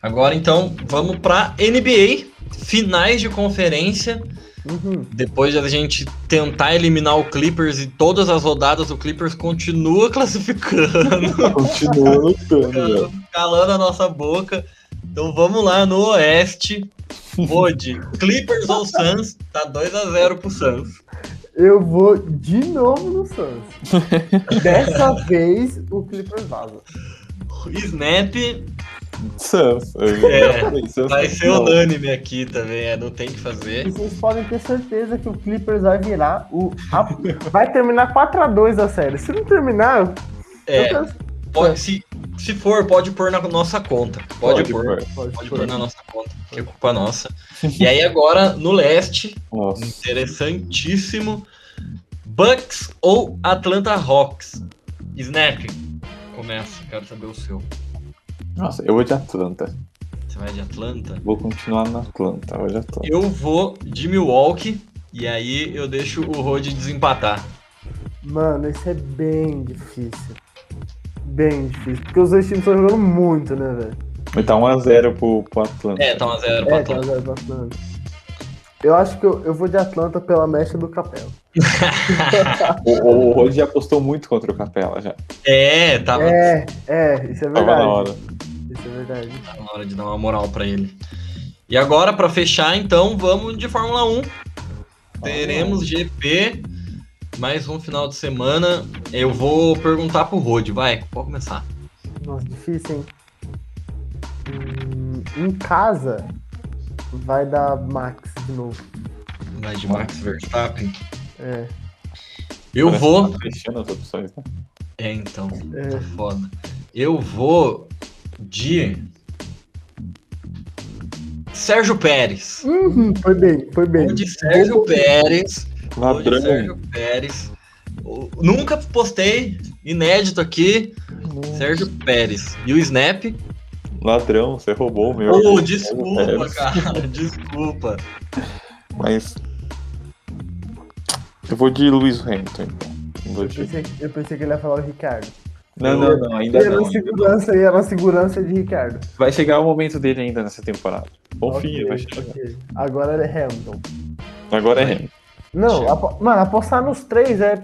Speaker 2: Agora então, vamos pra NBA, finais de conferência.
Speaker 3: Uhum.
Speaker 2: Depois de a gente tentar eliminar o Clippers e todas as rodadas, o Clippers continua [laughs] classificando,
Speaker 4: Continua lutando,
Speaker 2: calando a nossa boca. Então vamos lá no Oeste. Rode, Clippers ou Suns? Tá 2 a 0 pro Suns.
Speaker 3: Eu vou de novo no Suns. [laughs] Dessa vez o Clippers vaza.
Speaker 2: Snap É, vai ser
Speaker 4: não.
Speaker 2: unânime aqui também, é, não tem o que
Speaker 3: E
Speaker 2: fazer.
Speaker 3: vocês podem ter certeza que o Clippers vai virar o. a- vai terminar 4x2 a série. Se não terminar,
Speaker 2: É,
Speaker 3: quero-
Speaker 2: pode, se, se for, pode pôr na nossa conta. Pode,
Speaker 4: Pode
Speaker 2: pôr.
Speaker 4: pôr.
Speaker 3: pode,
Speaker 2: Pode
Speaker 3: pôr.
Speaker 2: pôr na nossa conta, que é culpa nossa. E aí agora, no leste,
Speaker 4: Nossa.
Speaker 2: interessantíssimo. Bucks ou Atlanta Hawks? Snap, começa, quero saber o seu.
Speaker 4: Nossa, eu vou de Atlanta.
Speaker 2: Você vai de Atlanta?
Speaker 4: Vou continuar na Atlanta. Eu vou de Atlanta.
Speaker 2: Eu vou de Milwaukee, e aí eu deixo o Rod desempatar.
Speaker 3: Mano, isso é bem difícil. Bem difícil. Porque os dois times estão jogando muito, né, velho?
Speaker 4: Tá 1x0 pro, pro Atlanta.
Speaker 2: É, tá 1x0 pra
Speaker 3: É, tá
Speaker 2: Atlanta.
Speaker 3: zero pra Atlanta. Eu acho que eu, eu vou de Atlanta pela mecha do Capela. [laughs]
Speaker 4: O, o, o Rod já apostou muito contra o Capela já.
Speaker 2: É, tava,
Speaker 3: É, é, isso é
Speaker 4: Tava
Speaker 3: verdade.
Speaker 4: na hora.
Speaker 3: Isso é verdade.
Speaker 2: Tá na hora de dar uma moral pra ele. E agora, pra fechar, então, vamos de Fórmula 1. teremos GP, mais um final de semana. Eu vou perguntar pro Rod, vai, pode começar.
Speaker 3: Nossa, difícil, hein? Hum, em casa, vai dar Max de novo.
Speaker 2: Vai de Max Verstappen.
Speaker 3: É.
Speaker 2: Eu
Speaker 4: Parece
Speaker 2: vou.
Speaker 4: tá fechando as opções, né?
Speaker 2: É, então,
Speaker 3: É.
Speaker 2: tá foda. Eu vou de. Sérgio Pérez.
Speaker 3: Uhum, foi bem, foi bem.
Speaker 2: De Sérgio Pérez.
Speaker 4: Ladrão.
Speaker 2: Sérgio Pérez. Nunca postei, inédito aqui, Sérgio Pérez. E o Snap?
Speaker 4: Ladrão, você roubou o meu.
Speaker 2: Oh, desculpa, cara, [laughs] desculpa.
Speaker 4: Mas. Eu vou de Lewis Hamilton, então. Eu
Speaker 3: pensei, eu pensei que ele ia falar o Ricardo.
Speaker 4: Não, não, não, ainda
Speaker 3: Ia
Speaker 4: não.
Speaker 3: na segurança, ia na segurança de Ricardo.
Speaker 4: Vai chegar o momento dele ainda nessa temporada. Confia,
Speaker 3: Ok,
Speaker 4: vai chegar.
Speaker 3: ok. Agora é Hamilton.
Speaker 4: Agora é Hamilton.
Speaker 3: Não, apo- mano, apostar nos três é.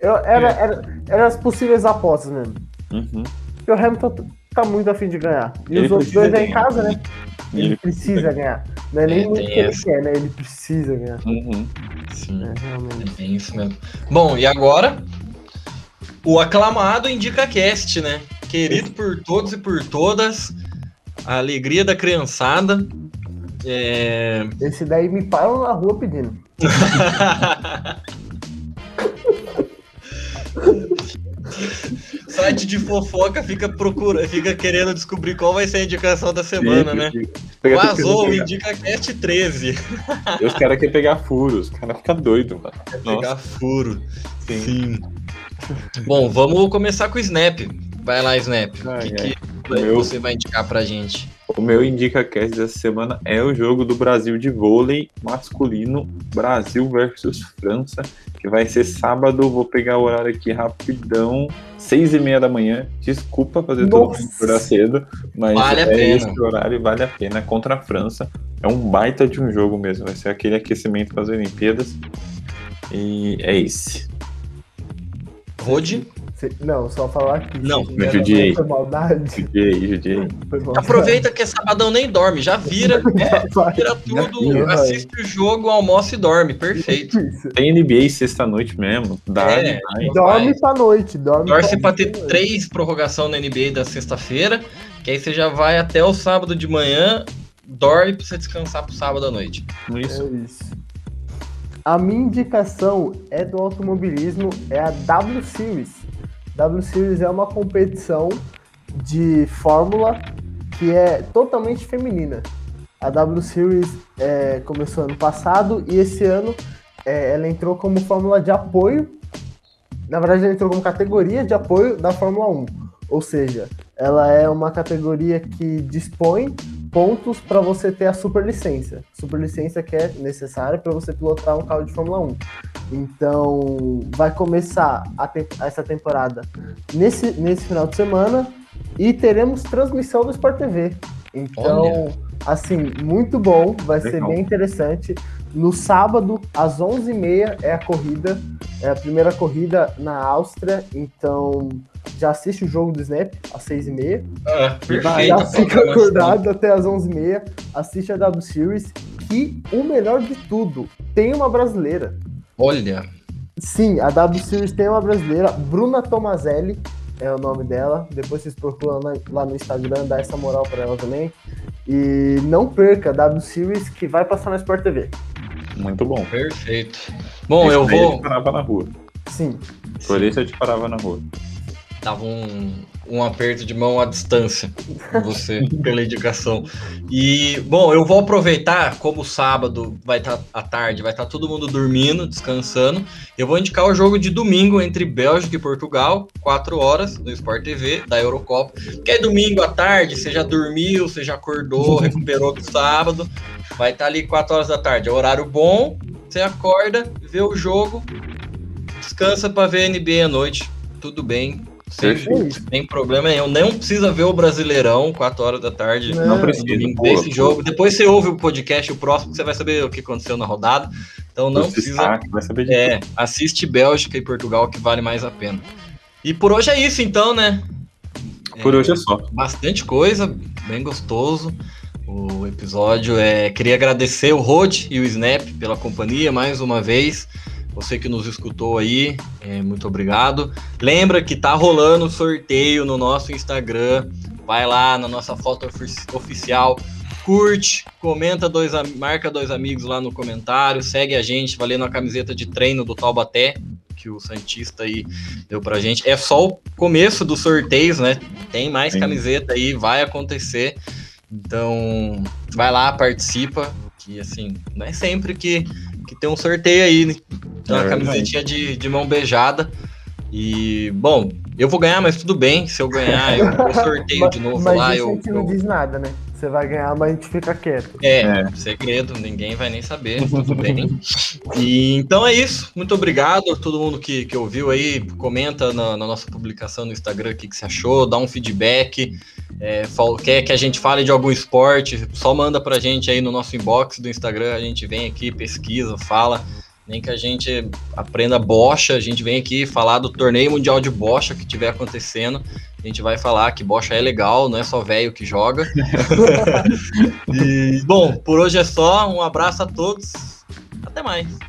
Speaker 3: Eu, era, era, era as possíveis apostas mesmo.
Speaker 4: Uhum.
Speaker 3: Porque o Hamilton tá muito afim de ganhar. E
Speaker 4: Ele
Speaker 3: os outros dois é em casa, né? Ele,
Speaker 4: Ele
Speaker 3: precisa ganhar. Não é nem
Speaker 2: É,
Speaker 3: muito
Speaker 2: tem
Speaker 3: que ele quer, né? Ele precisa ganhar.
Speaker 4: Uhum.
Speaker 2: Sim,
Speaker 3: É,
Speaker 2: é
Speaker 3: realmente.
Speaker 2: bem isso mesmo. Bom, e agora? O aclamado Indica Cast, né? Querido por todos e por todas. A alegria da criançada. É...
Speaker 3: Esse daí me param na rua pedindo. [laughs]
Speaker 2: Site de fofoca fica procurando, fica querendo descobrir qual vai ser a indicação da semana, né?
Speaker 4: Pega-
Speaker 2: Vazou o
Speaker 4: pega-
Speaker 2: IndicaCast 13.
Speaker 4: E os caras querem pegar furos, os caras ficam doidos, mano. Nossa,
Speaker 2: Pegar furo.
Speaker 4: sim.
Speaker 2: Sim. Bom, vamos começar com o Snap. Vai lá, Snap. O que,
Speaker 4: ai.
Speaker 2: que
Speaker 4: Meu-
Speaker 2: você vai indicar pra gente?
Speaker 4: O meu Indica Cast dessa semana é o jogo do Brasil de vôlei masculino, Brasil versus França, que vai ser sábado. Vou pegar o horário aqui rapidão, seis e meia da manhã. Desculpa fazer todo
Speaker 3: Nossa.
Speaker 4: mundo acordar cedo, mas
Speaker 2: Vale
Speaker 4: é
Speaker 2: pena.
Speaker 4: esse horário vale a pena contra a França. É um baita de um jogo mesmo, vai ser aquele aquecimento para as Olimpíadas. E é esse.
Speaker 2: Rode?
Speaker 3: Não, só falar aqui.
Speaker 2: Não,
Speaker 4: judiei. [laughs]
Speaker 3: Foi maldade.
Speaker 4: Judiei, judiei.
Speaker 2: Aproveita que é sabadão nem dorme, já vira, [laughs]
Speaker 3: Vai.
Speaker 2: vira tudo,
Speaker 3: vai.
Speaker 2: assiste o jogo, almoça e dorme. Perfeito.
Speaker 4: Tem NBA sexta-noite mesmo. Dá,
Speaker 2: É.
Speaker 3: Dorme pra noite. Dorme
Speaker 2: Torce pra ter
Speaker 3: noite.
Speaker 2: três prorrogação na NBA da sexta-feira, que aí você já vai até o sábado de manhã, dorme pra você descansar pro sábado à noite.
Speaker 4: Isso.
Speaker 3: É isso. A minha indicação é do automobilismo, é a W Series. W Series é uma competição de fórmula que é totalmente feminina. A W Series é, começou ano passado e esse ano é, ela entrou como fórmula de apoio. Na verdade, ela entrou como categoria de apoio da Fórmula 1. Ou seja, ela é uma categoria que dispõe pontos para você ter a superlicença. Superlicença que é necessária para você pilotar um carro de Fórmula 1. Então, vai começar a tem- essa temporada nesse, nesse final de semana e teremos transmissão do Sport TV. Então,
Speaker 2: Olha.
Speaker 3: assim, muito bom, vai ser
Speaker 4: Legal.
Speaker 3: bem interessante. No sábado, às 11h30, é a corrida, é a primeira corrida na Áustria, então já assiste o jogo do Snap às 6h30.
Speaker 2: Ah,
Speaker 3: Já
Speaker 2: perfeito. a
Speaker 3: fica acordado até as 11h30, assiste a W Series, que o melhor de tudo, tem uma brasileira.
Speaker 2: Olha,
Speaker 3: Sim, a W Series tem uma brasileira, Bruna Tomazelli é o nome dela. Depois vocês procuram lá- no Instagram, dá essa moral pra ela também. E não perca a W Series que vai passar na Sport TV.
Speaker 4: Muito bom.
Speaker 2: perfeito. Bom,
Speaker 4: Esse
Speaker 2: eu vou.
Speaker 4: te parava na rua.
Speaker 3: Sim,
Speaker 4: Por isso eu te parava na rua.
Speaker 2: Dava um, um aperto de mão à distância você [laughs] pela indicação. E, bom, eu vou aproveitar, como sábado vai estar à tarde, vai estar todo mundo dormindo, descansando. Eu vou indicar o jogo de domingo entre Bélgica e Portugal, 4 horas, no Sport TV, da Eurocopa. Que é domingo à tarde, você já dormiu, você já acordou, [laughs] recuperou do sábado. Vai estar ali 4 horas da tarde. É horário bom, você acorda, vê o jogo, descansa para ver NBA à noite. Tudo bem. Sem,
Speaker 4: Perfeito.
Speaker 2: sem problema nenhum. Não precisa ver o Brasileirão, 4 horas da tarde.
Speaker 3: Não
Speaker 4: Não precisa.
Speaker 2: domingo
Speaker 4: Boa,
Speaker 2: desse jogo. Depois você ouve o podcast, o próximo, que você vai saber o que aconteceu na rodada. Então não
Speaker 4: Os
Speaker 2: precisa.
Speaker 4: destaques, vai saber de
Speaker 2: É, assiste Bélgica e Portugal, que vale mais a pena. E por hoje é isso, então, né?
Speaker 4: tudo. Por hoje é só.
Speaker 2: Bastante coisa, bem gostoso. o episódio. É, queria agradecer o Rod e o Snap pela companhia mais uma vez. Você que nos escutou aí, é, muito obrigado. Lembra que tá rolando sorteio no nosso Instagram. Vai lá na nossa foto oficial, curte, comenta dois, marca dois amigos lá no comentário, segue a gente, valendo a camiseta de treino do Taubaté, que o Santista aí deu pra gente. É só o começo dos sorteios, né? Tem mais Sim. camiseta aí, vai acontecer. Então, vai lá, participa, que assim, não é sempre que, que tem um sorteio aí, né? Tem uma é camisetinha de, de mão beijada. E, bom, eu vou ganhar, mas tudo bem. Se eu ganhar, eu, eu [laughs] sorteio de novo
Speaker 3: mas
Speaker 2: lá.
Speaker 3: Isso
Speaker 2: eu,
Speaker 3: não diz nada, né? Você vai ganhar, mas a gente fica quieto.
Speaker 2: É, é. segredo, ninguém vai nem saber, tudo bem. E então é isso. Muito obrigado a todo mundo que, que ouviu aí. Comenta na, na nossa publicação no Instagram o que, que você achou, dá um feedback. É, quer que a gente fale de algum esporte, só manda pra gente aí no nosso inbox do Instagram. A gente vem aqui, pesquisa, fala nem que a gente aprenda bocha, a gente vem aqui falar do torneio mundial de bocha que tiver acontecendo. A gente vai falar que bocha é legal, não é só velho que joga. [laughs] e, bom, por hoje é só. Um abraço a todos. Até mais.